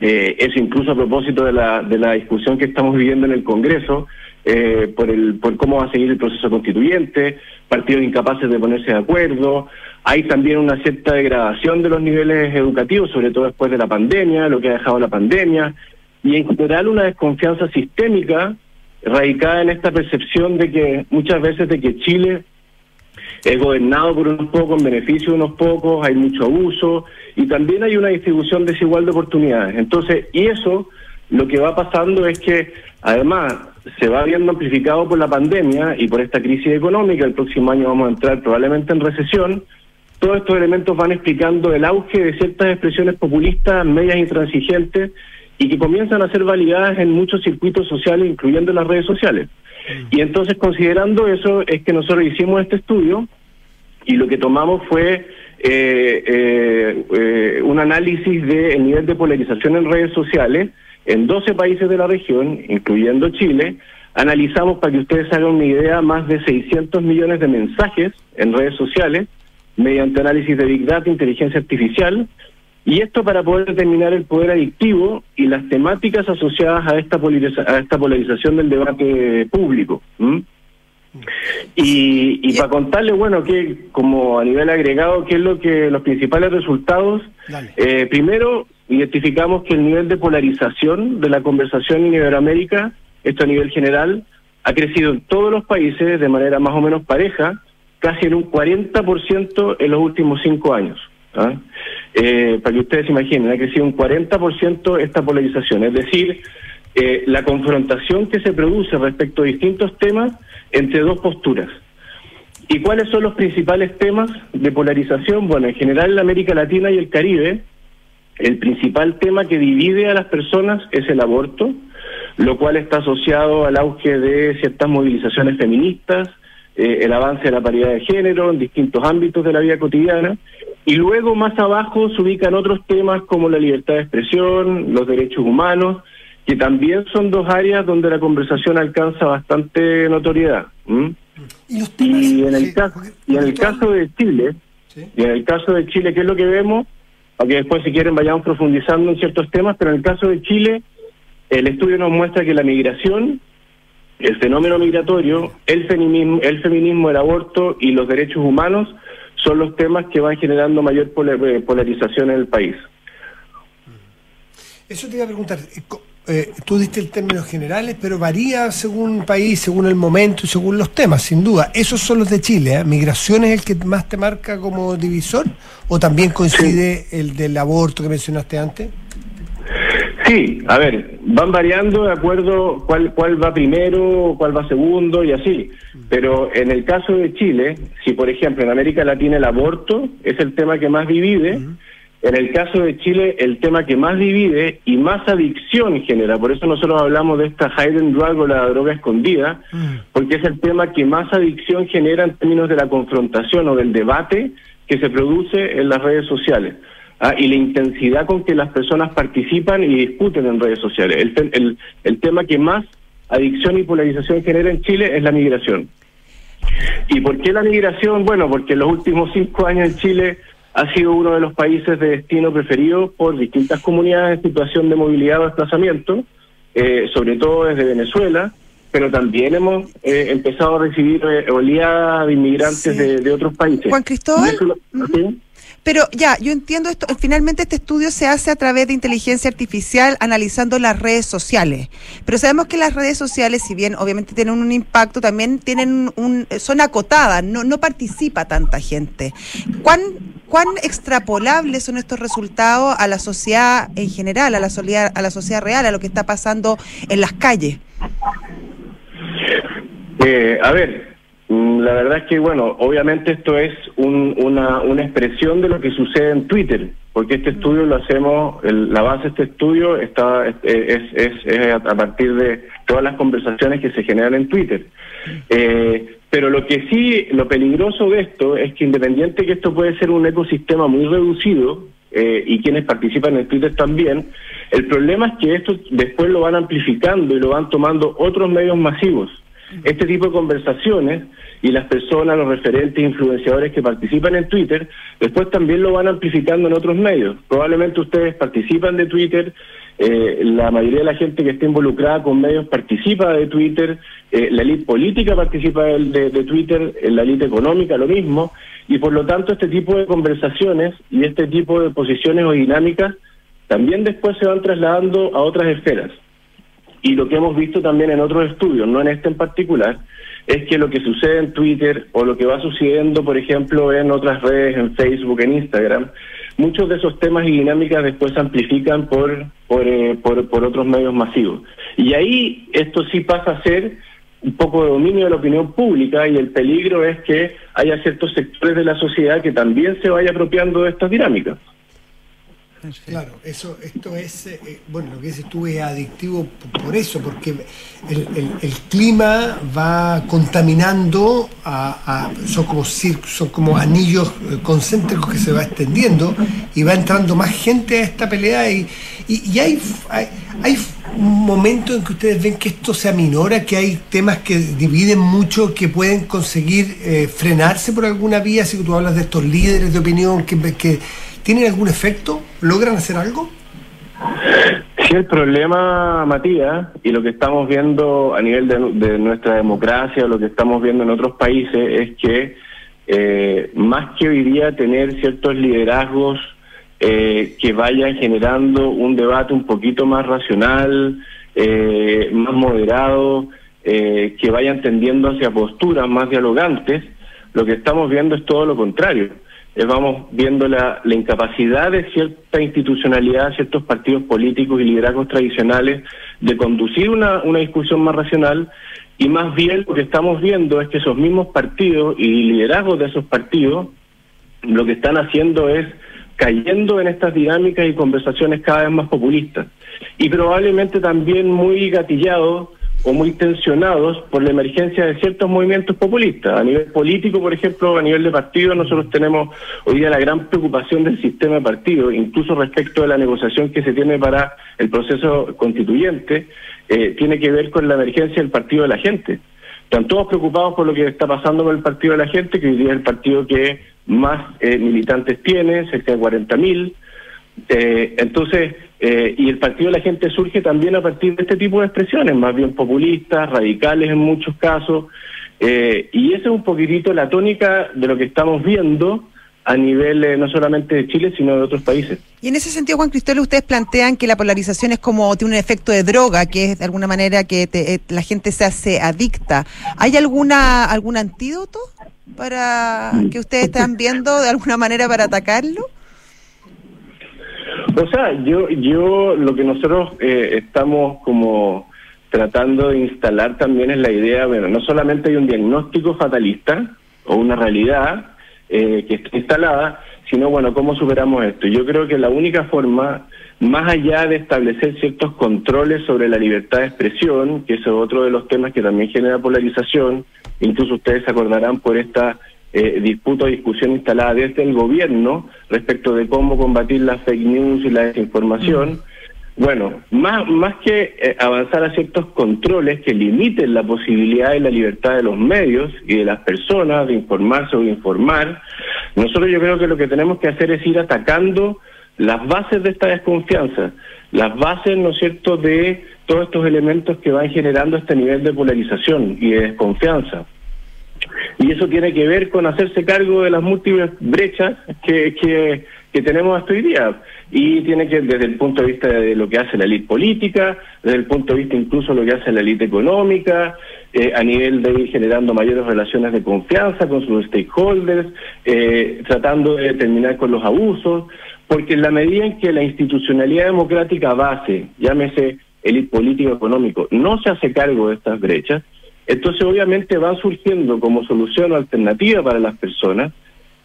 eh, eso incluso a propósito de la, de la discusión que estamos viviendo en el Congreso, eh, por, el, por cómo va a seguir el proceso constituyente, partidos incapaces de ponerse de acuerdo. Hay también una cierta degradación de los niveles educativos, sobre todo después de la pandemia, lo que ha dejado la pandemia, y en general una desconfianza sistémica radicada en esta percepción de que muchas veces de que Chile es gobernado por unos pocos, en beneficio de unos pocos, hay mucho abuso y también hay una distribución desigual de oportunidades. Entonces, y eso lo que va pasando es que además se va viendo amplificado por la pandemia y por esta crisis económica, el próximo año vamos a entrar probablemente en recesión, todos estos elementos van explicando el auge de ciertas expresiones populistas, medias intransigentes y que comienzan a ser validadas en muchos circuitos sociales, incluyendo las redes sociales. Y entonces, considerando eso, es que nosotros hicimos este estudio y lo que tomamos fue eh, eh, eh, un análisis del nivel de polarización en redes sociales en 12 países de la región, incluyendo Chile. Analizamos, para que ustedes hagan una idea, más de 600 millones de mensajes en redes sociales mediante análisis de Big Data, inteligencia artificial, y esto para poder determinar el poder adictivo y las temáticas asociadas a esta, polariza- a esta polarización del debate público. ¿m? Y, y para contarle, bueno, que como a nivel agregado, qué es lo que los principales resultados, eh, primero identificamos que el nivel de polarización de la conversación en Iberoamérica, esto a nivel general, ha crecido en todos los países de manera más o menos pareja, casi en un 40% en los últimos cinco años. ¿ah? Eh, para que ustedes se imaginen, ha crecido un 40% esta polarización, es decir, eh, la confrontación que se produce respecto a distintos temas entre dos posturas. ¿Y cuáles son los principales temas de polarización? Bueno, en general en América Latina y el Caribe, el principal tema que divide a las personas es el aborto, lo cual está asociado al auge de ciertas movilizaciones feministas, eh, el avance de la paridad de género en distintos ámbitos de la vida cotidiana, y luego más abajo se ubican otros temas como la libertad de expresión, los derechos humanos, que también son dos áreas donde la conversación alcanza bastante notoriedad. ¿m? Y los temas. Y en el sí, caso, porque- y en el porque caso de Chile, Sí. y en el caso de Chile, ¿qué es lo que vemos? Aunque después si quieren vayamos profundizando en ciertos temas, pero en el caso de Chile, el estudio nos muestra que la migración, el fenómeno migratorio, el feminismo, el feminismo, el aborto y los derechos humanos son los temas que van generando mayor eh, polarización en el país. Eso te iba a preguntar. Eh, tú diste el términos generales, pero varía según país, según el momento y según los temas, sin duda. Esos son los de Chile. ¿eh? ¿Migración es el que más te marca como divisor? ¿O también coincide el del aborto que mencionaste antes? Sí, a ver, van variando de acuerdo cuál, cuál va primero, cuál va segundo y así. Pero en el caso de Chile, si por ejemplo en América Latina el aborto es el tema que más divide, en el caso de Chile el tema que más divide y más adicción genera, por eso nosotros hablamos de esta hidden drug o la droga escondida, porque es el tema que más adicción genera en términos de la confrontación o del debate que se produce en las redes sociales. Ah, y la intensidad con que las personas participan y discuten en redes sociales. El, el, el tema que más adicción y polarización genera en Chile es la migración. ¿Y por qué la migración? Bueno, porque en los últimos cinco años en Chile ha sido uno de los países de destino preferido por distintas comunidades en situación de movilidad o desplazamiento, eh, sobre todo desde Venezuela, pero también hemos eh, empezado a recibir eh, oleadas de inmigrantes de, de, otros países. Juan Cristóbal. Pero ya, yo entiendo esto. Finalmente este estudio se hace a través de inteligencia artificial analizando las redes sociales. Pero sabemos que las redes sociales, si bien obviamente tienen un impacto, también tienen un, son acotadas, no, no participa tanta gente. ¿Cuán, ¿Cuán extrapolables son estos resultados a la sociedad en general, a la, sociedad, a la sociedad real, a lo que está pasando en las calles? Eh, a ver, Mm, la verdad es que, bueno, obviamente esto es una, una expresión de lo que sucede en Twitter, porque este estudio lo hacemos, la base de este estudio está es, es, es, a partir de todas las conversaciones que se generan en Twitter. Eh, pero lo que sí, lo peligroso de esto es que independiente que esto puede ser un ecosistema muy reducido, eh, y quienes participan en Twitter también, el problema es que esto después lo van amplificando y lo van tomando otros medios masivos. Este tipo de conversaciones y las personas, los referentes, influenciadores que participan en Twitter, después también lo van amplificando en otros medios. Probablemente ustedes participan de Twitter, eh, la mayoría de la gente que está involucrada con medios participa de Twitter, eh, la élite política participa de, de, Twitter, la élite económica lo mismo, y por lo tanto este tipo de conversaciones y este tipo de posiciones o dinámicas también después se van trasladando a otras esferas. Y lo que hemos visto también en otros estudios, no en este en particular, es que lo que sucede en Twitter o lo que va sucediendo, por ejemplo, en otras redes, en Facebook, en Instagram, muchos de esos temas y dinámicas después se amplifican por, por, eh, por, por otros medios masivos. Y ahí esto sí pasa a ser un poco de dominio de la opinión pública y el peligro es que haya ciertos sectores de la sociedad que también se vaya apropiando de estas dinámicas. Claro, eso, esto es, eh, eh, bueno, lo que dices tú es adictivo por eso, porque el, clima va contaminando, a, son, como son como anillos eh, concéntricos que se va extendiendo y va entrando más gente a esta pelea y, y, hay, hay, hay un momento en que ustedes ven que esto se aminora, que hay temas que dividen mucho, que pueden conseguir frenarse por alguna vía, que tú hablas de estos líderes de opinión que ¿Tienen algún efecto? ¿Logran hacer algo? Sí, el problema, Matías, y lo que estamos viendo a nivel de, nuestra democracia, lo que estamos viendo en otros países, es que eh, más que hoy día tener ciertos liderazgos eh, que vayan generando un debate un poquito más racional, eh, más moderado, que vayan tendiendo hacia posturas más dialogantes, lo que estamos viendo es todo lo contrario eh, vamos viendo la, la, incapacidad de cierta institucionalidad, ciertos partidos políticos y liderazgos tradicionales de conducir una, una discusión más racional. Y más bien lo que estamos viendo es que esos mismos partidos y liderazgos de esos partidos lo que están haciendo es cayendo en estas dinámicas y conversaciones cada vez más populistas. Y probablemente también muy gatillados o muy tensionados por la emergencia de ciertos movimientos populistas. A nivel político, por ejemplo, a nivel de partido, nosotros tenemos hoy día la gran preocupación del sistema de partido, incluso respecto de la negociación que se tiene para el proceso constituyente, eh, tiene que ver con la emergencia del partido de la gente. Están todos preocupados por lo que está pasando con el partido de la gente, que hoy día es el partido que más eh, militantes tiene, cerca de 40 mil. Eh, entonces, eh, y el Partido de la Gente surge también a partir de este tipo de expresiones, más bien populistas, radicales en muchos casos, eh, y esa es un poquitito la tónica de lo que estamos viendo a nivel eh, no solamente de Chile, sino de otros países. Y en ese sentido, Juan Cristóbal, ustedes plantean que la polarización es como tiene un efecto de droga, que es de alguna manera que la gente se hace adicta. ¿Hay alguna algún antídoto para que ustedes están viendo de alguna manera para atacarlo? O sea, yo, yo lo que nosotros eh, estamos como tratando de instalar también es la idea, bueno, no solamente hay un diagnóstico fatalista o una realidad eh, que está instalada, sino, bueno, ¿cómo superamos esto? Yo creo que la única forma, más allá de establecer ciertos controles sobre la libertad de expresión, que es otro de los temas que también genera polarización, incluso ustedes se acordarán por esta eh, disputa o discusión instalada desde el gobierno respecto de cómo combatir las fake news y la desinformación. Bueno, más, más que eh, avanzar a ciertos controles que limiten la posibilidad de la libertad de los medios y de las personas de informarse o de informar, nosotros yo creo que lo que tenemos que hacer es ir atacando las bases de esta desconfianza, las bases, ¿no es cierto?, de todos estos elementos que van generando este nivel de polarización y de desconfianza. Y eso tiene que ver con hacerse cargo de las múltiples brechas que, que, que tenemos hasta hoy día. Y tiene que desde el punto de vista de lo que hace la élite política, desde el punto de vista incluso de lo que hace la élite económica, eh, a nivel de ir generando mayores relaciones de confianza con sus stakeholders, eh, tratando de terminar con los abusos, porque en la medida en que la institucionalidad democrática base, llámese élite político económico, no se hace cargo de estas brechas, entonces obviamente van surgiendo como solución o alternativa para las personas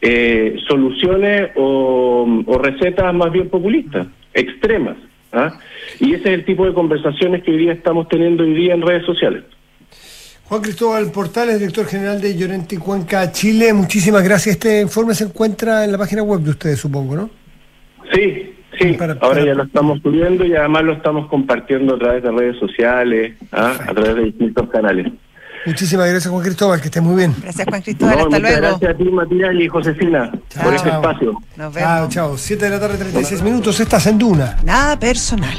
eh, soluciones o, o, recetas más bien populistas, extremas. ¿ah? Y ese es el tipo de conversaciones que hoy día estamos teniendo hoy día en redes sociales. Juan Cristóbal Portales, director general de Llorente Cuenca, Chile, muchísimas gracias. Este informe se encuentra en la página web de ustedes, supongo, ¿no? Sí, sí. Para, para... Ahora ya lo estamos subiendo y además lo estamos compartiendo a través de redes sociales, ¿ah? a través de distintos canales. Muchísimas gracias, Juan Cristóbal, que estés muy bien. Gracias, Juan Cristóbal, no, hasta luego. Gracias a ti, Matías y Josefina, chao. por este espacio. Nos vemos. Chao, chao. 7 de la tarde, 36 minutos, estás en Duna. Nada personal.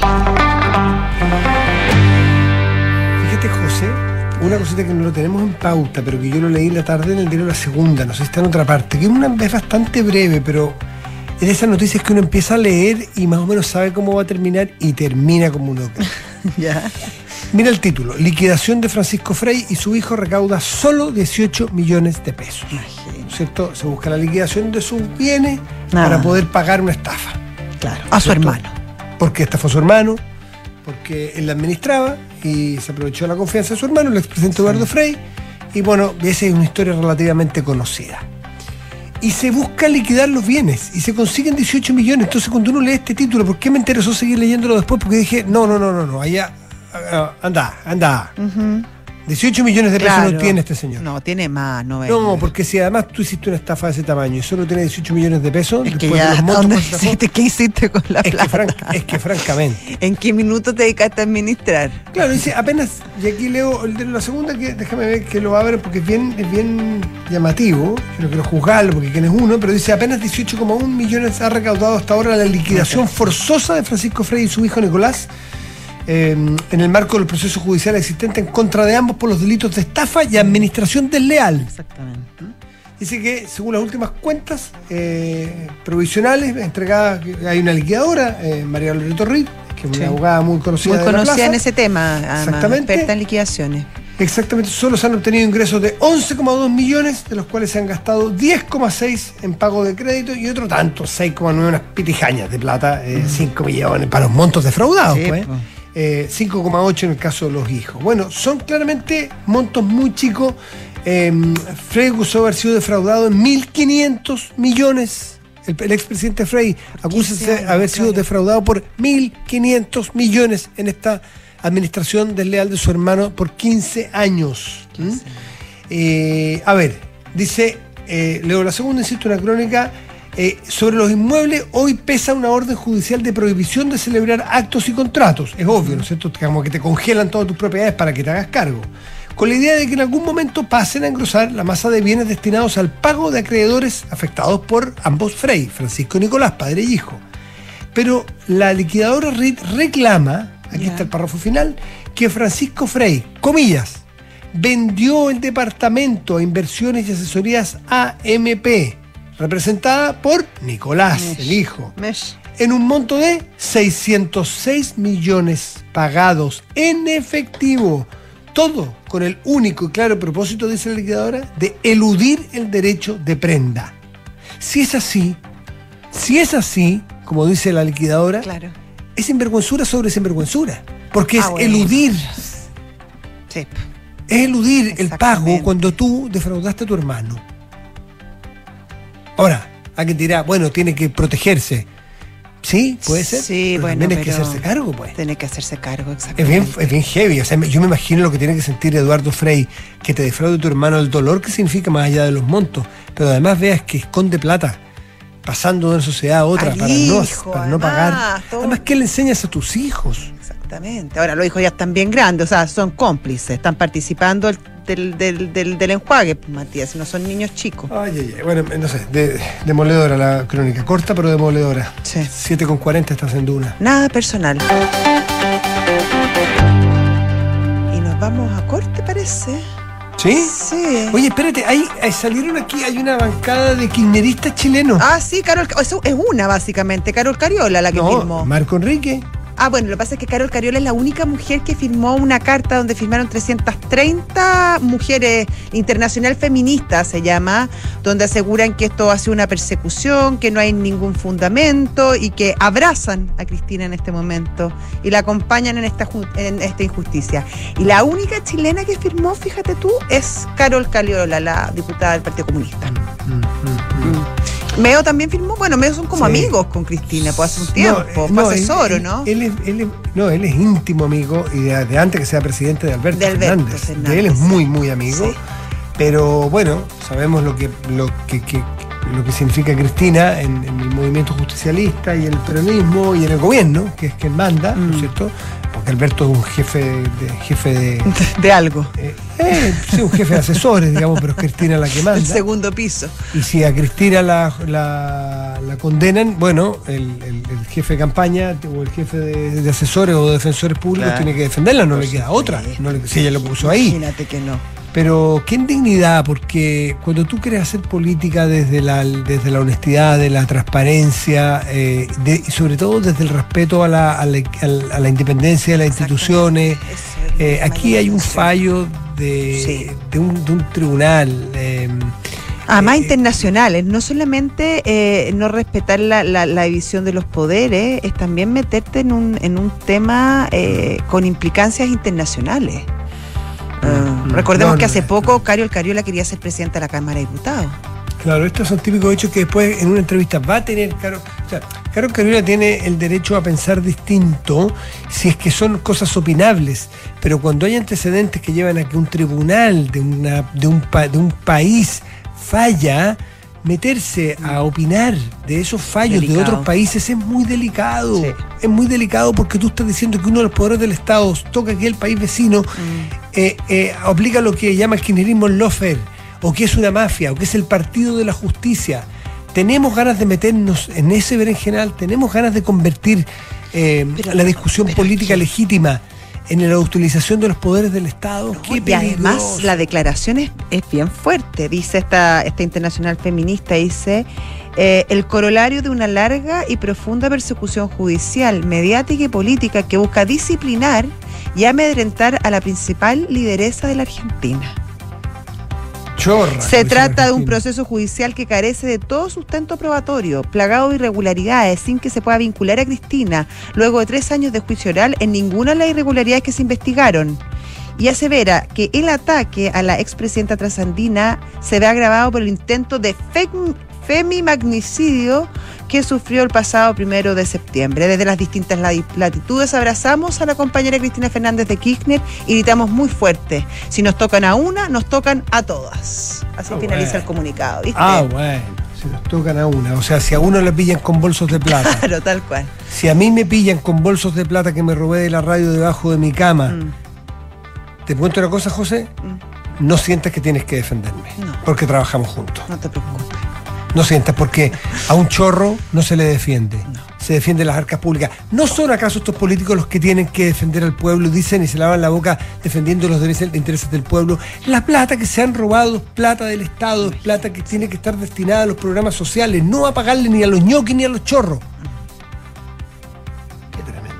Fíjate, José, una cosita que no lo tenemos en pauta, pero que yo lo leí en la tarde en el diario La Segunda, no sé si está en otra parte, que es una vez bastante breve, pero es de esas noticias que uno empieza a leer y más o menos sabe cómo va a terminar y termina como uno cree. ya. Mira el título, liquidación de Francisco Frey y su hijo recauda solo 18 millones de pesos. ¿Cierto? Se busca la liquidación de sus bienes Nada. para poder pagar una estafa. Claro, a su hermano. Porque estafó a su hermano, porque él la administraba y se aprovechó de la confianza de su hermano, el expresidente Eduardo Frey. Y bueno, esa es una historia relativamente conocida. Y se busca liquidar los bienes y se consiguen 18 millones. Entonces, cuando uno lee este título, ¿por qué me interesó seguir leyéndolo después? Porque dije, no, no, no, no, no, allá, ah, anda, anda. Uh -huh. 18 millones de pesos Claro. no tiene este señor. No, tiene más, no No, porque si además tú hiciste una estafa de ese tamaño y solo tiene 18 millones de pesos, Es que después de ya, los montos ¿dónde que estafó, hiciste? ¿qué hiciste con la es, que plata? franca- es que francamente. ¿En qué minuto te dedicaste a administrar? Claro, dice apenas, y aquí leo el de la segunda, que déjame ver que lo va a ver porque es bien, es bien llamativo, yo no quiero juzgarlo porque quién es uno, pero dice apenas 18,1 millones ha recaudado hasta ahora la liquidación forzosa de Francisco Frey y su hijo Nicolás eh, en el marco del proceso judicial existente en contra de ambos por los delitos de estafa y administración desleal. Exactamente. Dice que según las últimas cuentas eh, provisionales entregadas, hay una liquidadora, eh, María Loreto Reed, que es una Sí. abogada muy conocida. Muy de la conocida plaza. en ese tema, además, Exactamente. experta en liquidaciones. Exactamente, solo se han obtenido ingresos de 11,2 millones, de los cuales se han gastado 10,6 en pago de crédito y otro tanto, 6,9 unas pitijañas de plata, eh, 5 millones para los montos defraudados, Sí, pues. Po. Eh, 5,8 en el caso de los hijos. Bueno, son claramente montos muy chicos. Eh, Frey acusó haber sido defraudado en 1.500 millones. El, el expresidente Frey acusa 15 de haber sido claro. defraudado por 1.500 millones en esta administración desleal de su hermano por 15 años. ¿Mm? Eh, a ver, dice, eh, leo la segunda, insisto, una crónica. Eh, sobre los inmuebles, hoy pesa una orden judicial de prohibición de celebrar actos y contratos. Es obvio, ¿no es cierto? Como que te congelan todas tus propiedades para que te hagas cargo. Con la idea de que en algún momento pasen a engrosar la masa de bienes destinados al pago de acreedores afectados por ambos Frey, Francisco y Nicolás, padre y hijo. Pero la liquidadora Reed reclama, aquí está el párrafo final, que Francisco Frey, comillas, vendió el departamento a inversiones y asesorías AMP, representada por Nicolás, Mesh. el hijo, Mesh. en un monto de 606 millones pagados en efectivo. Todo con el único y claro propósito, dice la liquidadora, de eludir el derecho de prenda. Si es así, si es así, como dice la liquidadora, Claro. es sinvergüenzura sobre sinvergüenzura. Porque es Ah, bueno. eludir, Sí. es eludir el pago cuando tú defraudaste a tu hermano. Ahora, alguien dirá, bueno, tiene que protegerse. Sí, puede ser. Sí, pero bueno, hay que hacerse cargo, pues. Tiene que hacerse cargo, exactamente. Es bien, es bien heavy. O sea, yo me imagino lo que tiene que sentir Eduardo Frey, que te defraude tu hermano, el dolor que significa más allá de los montos. Pero además veas que esconde plata, pasando de una sociedad a otra Al para, no, para no pagar. todo. Además, ¿qué le enseñas a tus hijos? Exactamente. Ahora los hijos ya están bien grandes, o sea, son cómplices, están participando del, del, del, del- enjuague, Matías, no son niños chicos. Ay, ay, ay. Bueno, no sé, de- demoledora la crónica. Corta, pero demoledora. Sí. 7 con 40 estás en Duna. Nada personal. Y nos vamos a corte, parece. ¿Sí? Sí. Oye, espérate, hay, salieron aquí, hay una bancada de kirchneristas chilenos. Ah, sí, Carol, eso es una básicamente, Carol Cariola la que no, firmó. Marco Enrique. Ah, bueno, lo que pasa es que Carol Cariola es la única mujer que firmó una carta donde firmaron 330 mujeres internacional feminista, se llama, donde aseguran que esto ha sido una persecución, que no hay ningún fundamento y que abrazan a Cristina en este momento y la acompañan en esta, en esta injusticia. Y la única chilena que firmó, fíjate tú, es Carol Cariola, la diputada del Partido Comunista. Mm, mm, mm. Meo también firmó, bueno, Meo son como Sí. amigos con Cristina, pues hace un tiempo, eh, fue no, asesor, él- ¿no? Él es, él es- no, él es íntimo amigo y de, de antes que sea presidente de Alberto, De Alberto Fernández. Fernández, De él es muy, muy amigo. Sí. Pero bueno, sabemos lo que, lo que, que- lo que significa Cristina en, en el movimiento justicialista y el peronismo y en el gobierno, que es quien manda, ¿no es Mm. cierto? Porque Alberto es un jefe de, jefe de de algo. eh, eh, sí, un jefe de asesores, digamos, pero es Cristina la que El manda. segundo piso. Y si a Cristina la, la, la condenan, bueno, el, el- el jefe de campaña o el jefe de, de asesores o defensores públicos Claro. tiene que defenderla, no Por le queda otra. No le- si ella lo puso ahí. Imagínate que no. Pero qué indignidad, porque cuando tú quieres hacer política desde la, desde la honestidad, de la transparencia, eh, de- y sobre todo desde el respeto a la, a la, a independencia de las instituciones, eh, aquí hay un fallo de, Sí. de, un, de un tribunal. eh, Además, eh, internacionales, no solamente eh, no respetar la, la- división de los poderes, es también meterte en un, en un tema eh, con implicancias internacionales. Mm, recordemos no, que hace poco Cario Cariola quería ser presidente de la Cámara de Diputados. Claro, estos son típicos hechos que después en una entrevista va a tener Caro. O sea, Caro Carolina tiene el derecho a pensar distinto si es que son cosas opinables. Pero cuando hay antecedentes que llevan a que un tribunal de, una, de, un, pa- de un país falla, meterse a opinar de esos fallos de otros países es muy delicado. Sí. Es muy delicado porque tú estás diciendo que uno de los poderes del Estado toca aquí el país vecino eh, eh, aplica lo que llama el kirchnerismo lawfare, o que es una mafia, o que es el partido de la justicia. Tenemos ganas de meternos en ese berenjenal, tenemos ganas de convertir eh, Pero- la discusión política legítima en la utilización de los poderes del Estado. Y además la declaración es, es bien fuerte, dice esta, esta internacional feminista, dice, eh, el corolario de una larga y profunda persecución judicial, mediática y política que busca disciplinar y amedrentar a la principal lideresa de la Argentina. Chorra, Se trata de un proceso judicial que carece de todo sustento probatorio, plagado de irregularidades, sin que se pueda vincular a Cristina, luego de tres años de juicio oral, en ninguna de las irregularidades que se investigaron. Y asevera que el ataque a la expresidenta trasandina se ve agravado por el intento de fem- femimagnicidio que sufrió el pasado primero de septiembre. Desde las distintas lati- latitudes abrazamos a la compañera Cristina Fernández de Kirchner y gritamos muy fuerte. Si nos tocan a una, nos tocan a todas. Así Ah, finaliza bueno. el comunicado, ¿viste? Ah, bueno, se nos tocan a una. O sea, si a uno le pillan con bolsos de plata, Claro, tal cual. si a mí me pillan con bolsos de plata que me robé de la radio debajo de mi cama, Mm, te cuento una cosa, José, mm, no sientas que tienes que defenderme, No. porque trabajamos juntos. no te preocupes. No sientas, porque a un chorro no se le defiende. No. Se defienden las arcas públicas. ¿No son acaso estos políticos los que tienen que defender al pueblo? Dicen y se lavan la boca defendiendo los intereses del pueblo. La plata que se han robado es plata del Estado, es plata que tiene que estar destinada a los programas sociales, no a pagarle ni a los ñoquis ni a los chorros. Qué tremendo.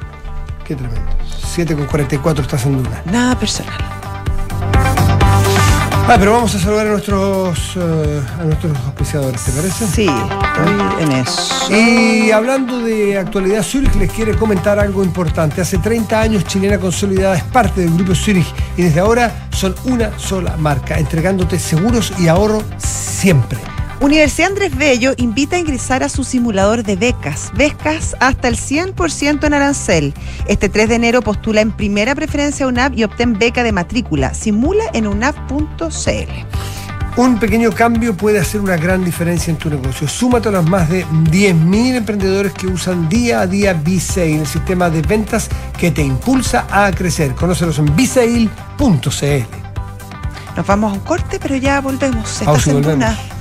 Qué tremendo. 7 con 44 estás en duda. Nada personal. Ah, pero vamos a saludar a nuestros, eh, a nuestros auspiciadores, ¿te parece? Sí, estoy en eso. Y hablando de actualidad, Zurich les quiere comentar algo importante. Hace 30 años Chilena Consolidada es parte del grupo Zurich y desde ahora son una sola marca, entregándote seguros y ahorro siempre. Universidad Andrés Bello invita a ingresar a su simulador de becas. Becas hasta el 100% en arancel. Este 3 de enero postula en primera preferencia UNAP y obtén beca de matrícula. Simula en unap.cl. Un pequeño cambio puede hacer una gran diferencia en tu negocio. Súmate a los más de 10.000 emprendedores que usan día a día B-Sale, el sistema de ventas que te impulsa a crecer. Conócelos en bsale.cl. Nos vamos a un corte, pero ya volvemos. Estás en volvemos.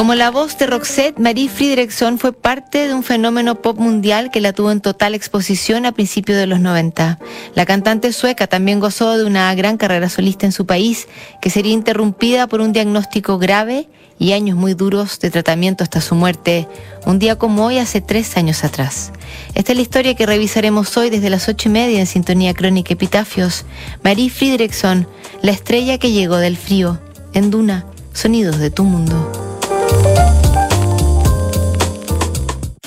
Como la voz de Roxette, Marie Friedrichson fue parte de un fenómeno pop mundial que la tuvo en total exposición a principios de los 90. La cantante sueca también gozó de una gran carrera solista en su país, que sería interrumpida por un diagnóstico grave y años muy duros de tratamiento hasta su muerte, un día como hoy hace tres años atrás. Esta es la historia que revisaremos hoy desde las ocho y media en Sintonía Crónica Epitafios. Marie Friedrichson, la estrella que llegó del frío, en Duna, sonidos de tu mundo.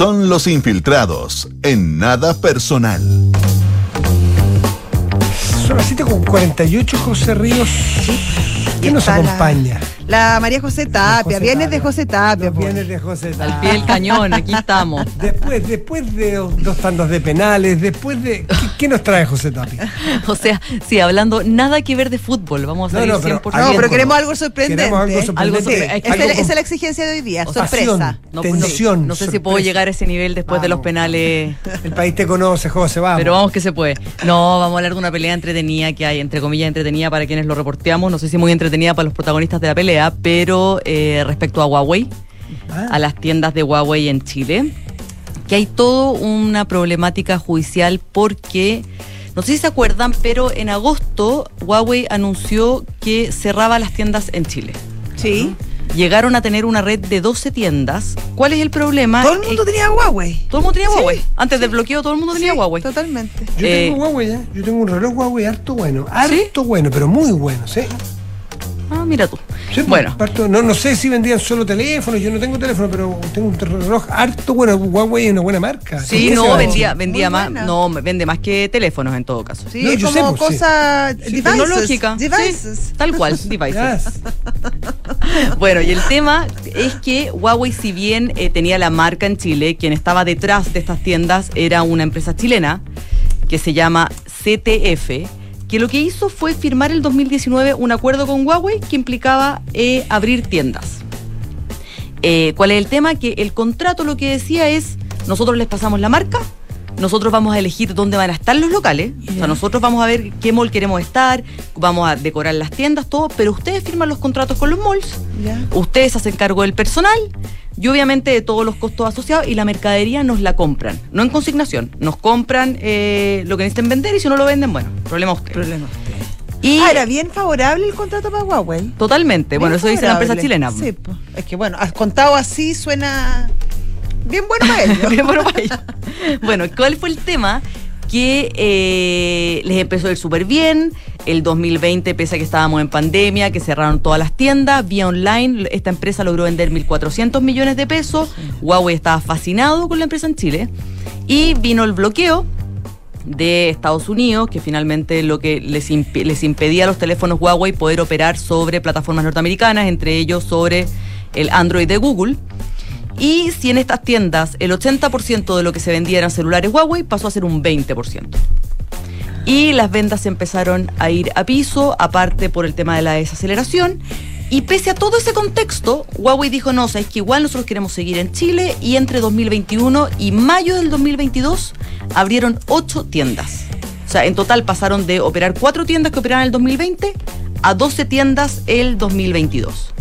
Son los infiltrados en nada personal. Son las 7 con 48, José Ríos. ¿Quién nos acompaña? La María José Tapia, José viernes de. José Tapia. Viernes de José Tapia. Al pie del cañón, aquí estamos. Después, después de dos tandas de penales, después de. ¿Qué, qué nos trae José Tapia? O sea, sí, hablando nada que ver de fútbol, vamos a No, salir no, pero 100%. No, pero Algo- queremos algo sorprendente. Queremos algo sorprendente. sorpre- es- esa es la exigencia de hoy día, sorpresa. No, pues no- tensión, no, sé si puedo llegar a ese nivel después de los penales, El país te conoce, José, vamos. pero vamos que se puede. No, vamos a hablar de una pelea entretenida que hay, entre comillas, entretenida para quienes lo reporteamos. No sé si muy entretenida para los protagonistas de la pelea, pero eh, respecto a Huawei, Ah. a las tiendas de Huawei en Chile, que hay toda una problemática judicial porque, no sé si se acuerdan, pero en agosto Huawei anunció que cerraba las tiendas en Chile. Sí. llegaron a tener una red de 12 tiendas. ¿Cuál es el problema? Todo el mundo tenía Huawei. Todo el mundo tenía Sí. Huawei. Antes del bloqueo todo el mundo tenía Sí, Huawei. Totalmente. Yo Eh, tengo Huawei, ¿eh? Yo tengo un reloj Huawei harto bueno. Harto bueno, pero muy bueno, ¿sí? Ah, mira tú. Sí, Bueno. parto- no, no sé si vendían solo teléfonos, yo no tengo teléfono, pero tengo un reloj harto bueno. Huawei es una buena marca. ¿Por Sí, no, vendía, vendía más, buena. no, vende más que teléfonos en todo caso. Sí, No, es yo sé, como pues, cosa Sí, devices, Tecnológica. Devices. Sí, tal cual, devices. Yes. Bueno, y el tema es que Huawei, si bien eh, tenía la marca en Chile, quien estaba detrás de estas tiendas era una empresa chilena que se llama CTF, que lo que hizo fue firmar el 2019 un acuerdo con Huawei que implicaba eh, abrir tiendas. Eh, ¿Cuál es el tema? Que el contrato lo que decía es, nosotros les pasamos la marca, nosotros vamos a elegir dónde van a estar los locales, o sea, nosotros vamos a ver qué mall queremos estar, vamos a decorar las tiendas, todo, pero ustedes firman los contratos con los malls, ustedes hacen cargo del personal y obviamente de todos los costos asociados y la mercadería nos la compran, no en consignación, nos compran eh, lo que necesiten vender y si no lo venden, bueno, problema usted. Problema. Y Ah, era bien favorable el contrato para Huawei. totalmente, bueno, eso dice la empresa chilena. Sí, pues. es que bueno, has contado así suena bien bueno para ellos. Bien bueno para ellos. Bueno, ¿cuál fue el tema? Que eh, les empezó a ir súper bien. El 2020, pese a que estábamos en pandemia, que cerraron todas las tiendas, vía online, esta empresa logró vender 1.400 millones de pesos. Huawei estaba fascinado con la empresa en Chile. Y vino el bloqueo de Estados Unidos, que finalmente lo que les, imp- les impedía a los teléfonos Huawei poder operar sobre plataformas norteamericanas, entre ellos sobre el Android de Google. Y si en estas tiendas el 80% de lo que se vendía eran celulares Huawei, pasó a ser un 20%. Y las ventas empezaron a ir a piso, aparte por el tema de la desaceleración. Y pese a todo ese contexto, Huawei dijo, no, sabes que igual nosotros queremos seguir en Chile y entre 2021 y mayo del 2022 abrieron ocho tiendas. O sea, en total pasaron de operar cuatro tiendas que operaban en el 2020 a 12 tiendas el 2022.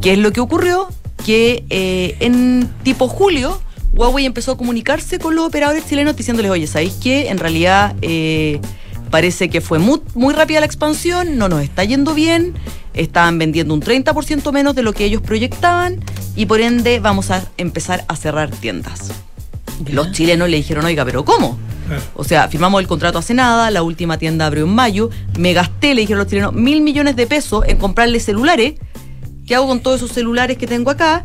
¿Qué es lo que ocurrió? Que eh, en tipo julio, Huawei empezó a comunicarse con los operadores chilenos diciéndoles, oye, ¿sabéis qué? En realidad eh, parece que fue muy, muy rápida la expansión, no nos está yendo bien, estaban vendiendo un 30% menos de lo que ellos proyectaban y por ende vamos a empezar a cerrar tiendas. Los chilenos le dijeron, oiga, pero ¿cómo? O sea, firmamos el contrato hace nada, la última tienda abrió en mayo, me gasté, le dijeron los chilenos, mil millones de pesos en comprarle celulares. ¿Qué hago con todos esos celulares que tengo acá?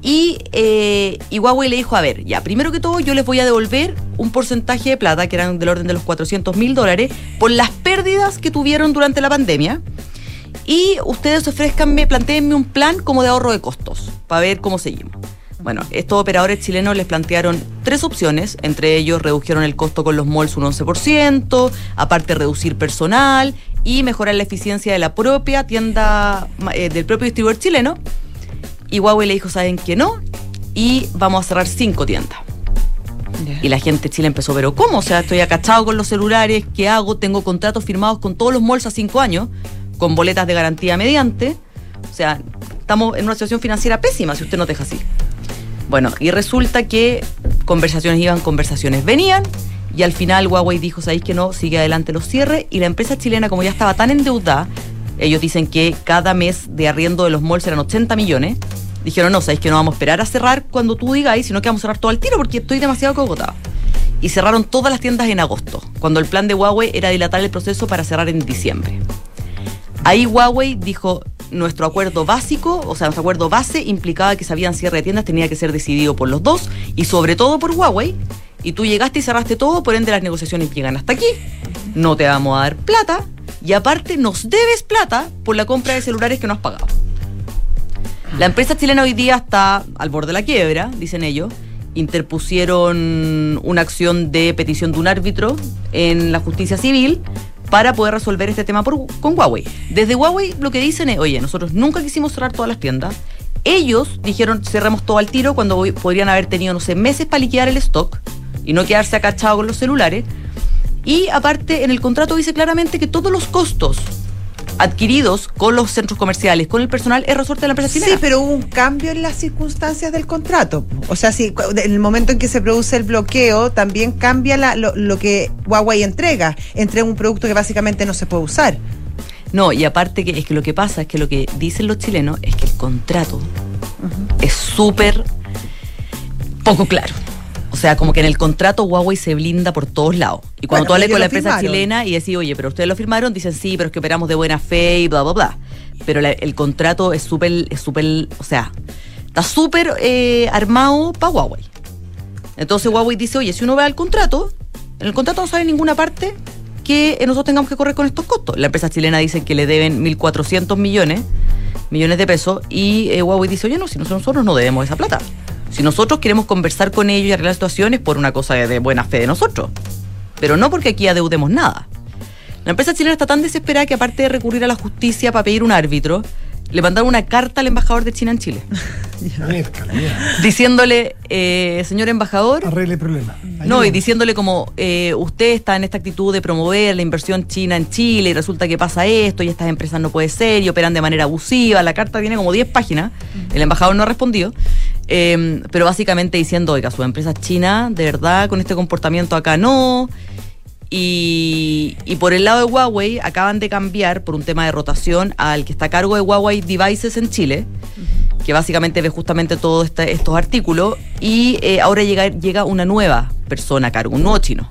Y, eh, y Huawei le dijo, a ver, ya, primero que todo yo les voy a devolver un porcentaje de plata, que eran del orden de los 400 mil dólares, por las pérdidas que tuvieron durante la pandemia. Y ustedes ofrezcanme, planteenme un plan como de ahorro de costos, para ver cómo seguimos. Bueno, estos operadores chilenos les plantearon tres opciones, entre ellos redujeron el costo con los malls un 11%, aparte reducir personal y mejorar la eficiencia de la propia tienda, eh, del propio distribuidor chileno. Y Huawei le dijo, ¿saben que no? Y vamos a cerrar cinco tiendas. Y la gente de Chile empezó, pero ¿cómo? O sea, estoy acachado con los celulares, ¿qué hago? Tengo contratos firmados con todos los malls a cinco años, con boletas de garantía mediante. O sea, estamos en una situación financiera pésima si usted nos deja así. Bueno, y resulta que conversaciones iban, conversaciones venían, y al final Huawei dijo, ¿sabéis que no? Sigue adelante los cierres, y la empresa chilena, como ya estaba tan endeudada, ellos dicen que cada mes de arriendo de los malls eran 80 millones, dijeron, no, ¿sabéis que no vamos a esperar a cerrar cuando tú digáis, sino que vamos a cerrar todo al tiro porque estoy demasiado cogotado? Y cerraron todas las tiendas en agosto, cuando el plan de Huawei era dilatar el proceso para cerrar en diciembre. Ahí Huawei dijo, nuestro acuerdo básico, o sea, nuestro acuerdo base implicaba que si habían cierre de tiendas tenía que ser decidido por los dos y sobre todo por Huawei. Y tú llegaste y cerraste todo, por ende las negociaciones llegan hasta aquí. No te vamos a dar plata y aparte nos debes plata por la compra de celulares que no has pagado. La empresa chilena hoy día está al borde de la quiebra, dicen ellos. Interpusieron una acción de petición de un árbitro en la justicia civil para poder resolver este tema con Huawei. Desde Huawei lo que dicen es, oye, nosotros nunca quisimos cerrar todas las tiendas. Ellos dijeron cerremos todo al tiro cuando podrían haber tenido, no sé, meses para liquidar el stock y no quedarse acachado con los celulares. Y aparte, en el contrato dice claramente que todos los costos adquiridos con los centros comerciales, con el personal, es resorte de la empresa chilena. Sí, pero hubo un cambio en las circunstancias del contrato. O sea, si en el momento en que se produce el bloqueo, también cambia la- lo, lo que Huawei entrega. Entrega un producto que básicamente no se puede usar. No, y aparte que es que lo que pasa es que lo que dicen los chilenos es que el contrato es súper poco claro. O sea, como que en el contrato Huawei se blinda por todos lados. Y cuando Bueno, tú hablas con la empresa firmaron. chilena y decís, oye, pero ustedes lo firmaron, dicen sí, pero es que operamos de buena fe y bla, bla, bla. Pero la- el contrato es súper, es súper, o sea, está súper eh, armado para Huawei. Entonces Huawei dice, oye, si uno ve el contrato, en el contrato no sale en ninguna parte que eh, nosotros tengamos que correr con estos costos. La empresa chilena dice que le deben 1.400 millones, millones de pesos, y eh, Huawei dice, oye, no, si nosotros no debemos esa plata. Si nosotros queremos conversar con ellos y arreglar situaciones por una cosa de, buena fe de nosotros, pero no porque aquí adeudemos nada. La empresa chilena está tan desesperada que aparte de recurrir a la justicia para pedir un árbitro, le mandaron una carta al embajador de China en Chile. diciéndole, eh, señor embajador, Arregle el problema. no, y diciéndole como eh, usted está en esta actitud de promover la inversión china en Chile y resulta que pasa esto y estas empresas no puede ser y operan de manera abusiva. La carta tiene como 10 páginas, el embajador no ha respondido, eh, pero básicamente diciendo, oiga, su empresa es china, de verdad, con este comportamiento acá no. Y, y por el lado de Huawei acaban de cambiar por un tema de rotación al que está a cargo de Huawei Devices en Chile, que básicamente ve justamente todos este- estos artículos, y eh, ahora llega, llega una nueva persona a cargo, un nuevo chino.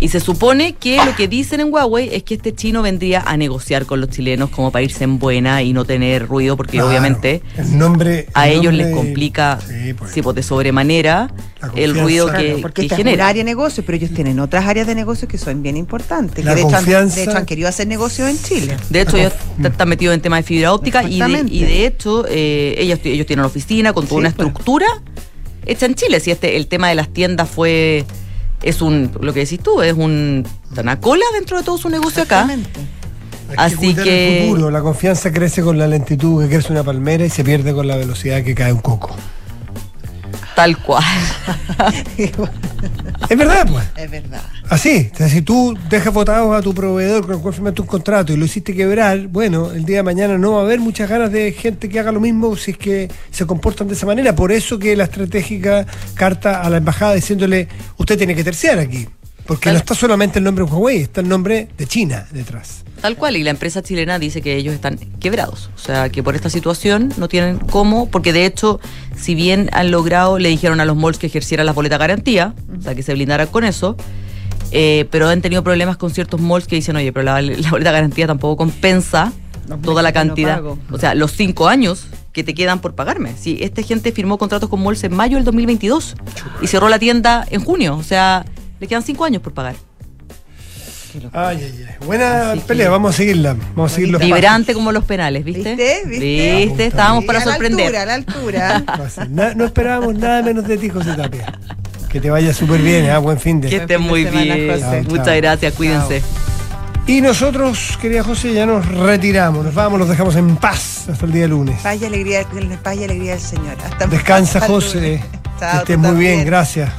Y se supone que lo que dicen en Huawei es que este chino vendría a negociar con los chilenos como para irse en buena y no tener ruido, porque Claro. obviamente El nombre. a el ellos nombre- les complica, Sí, pues. sí, pues, de sobremanera el ruido Claro, que, porque que esta es genera. un área de negocio, pero ellos tienen otras áreas de negocio que son bien importantes. La que de hecho, han, confianza- de hecho han querido hacer negocios en Chile. De hecho, ellos están metidos en temas de fibra óptica y de, Exactamente. y de hecho, eh, ellos, ellos tienen una oficina con toda Sí, una pues. estructura hecha en Chile. Si este, el tema de las tiendas fue, es un, lo que decís tú, es un, una cola dentro de todo su negocio acá. Hay Así que- el futuro. La confianza crece con la lentitud que crece una palmera y se pierde con la velocidad que cae un coco. Tal cual. Es verdad, pues. Es verdad. Así, o sea, si tú dejas votados a tu proveedor con el cual firmaste un contrato y lo hiciste quebrar, bueno, el día de mañana no va a haber muchas ganas de gente que haga lo mismo si es que se comportan de esa manera. Por eso que la estratégica carta a la embajada diciéndole, usted tiene que terciar aquí. Porque no está solamente el nombre de Huawei, está el nombre de China detrás. Tal cual, y la empresa chilena dice que ellos están quebrados. O sea, que por esta situación no tienen cómo, porque de hecho, si bien han logrado, le dijeron a los malls que ejercieran las boletas garantía, o sea, que se blindaran con eso, eh, pero han tenido problemas con ciertos malls que dicen, oye, pero la, la boleta garantía tampoco compensa toda la no cantidad. o sea, los cinco años que te quedan por pagarme. Si esta gente firmó contratos con malls en mayo del 2022 y cerró la tienda en junio, o sea, le quedan cinco años por pagar. Ay, ay, ay. Buena pelea, vamos a seguirla. Vamos a seguir los Vibrante como los penales, ¿viste? ¿Viste? ¿Viste? ¿Viste? Estábamos para a la sorprender. altura, a la altura. pasos. Na- no esperábamos nada menos de ti, José Tapia. Que te vaya súper bien, ¿ah? buen fin de Que estén muy semana, bien. José. Muchas Chao. gracias, cuídense. Y nosotros, querida José, ya nos retiramos, nos vamos, los dejamos en paz hasta el día lunes. Paz y alegría, paz y alegría del Señor. Hasta Descansa, hasta José. Que estés muy bien, gracias.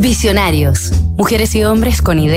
Visionarios. Mujeres y hombres con ideas.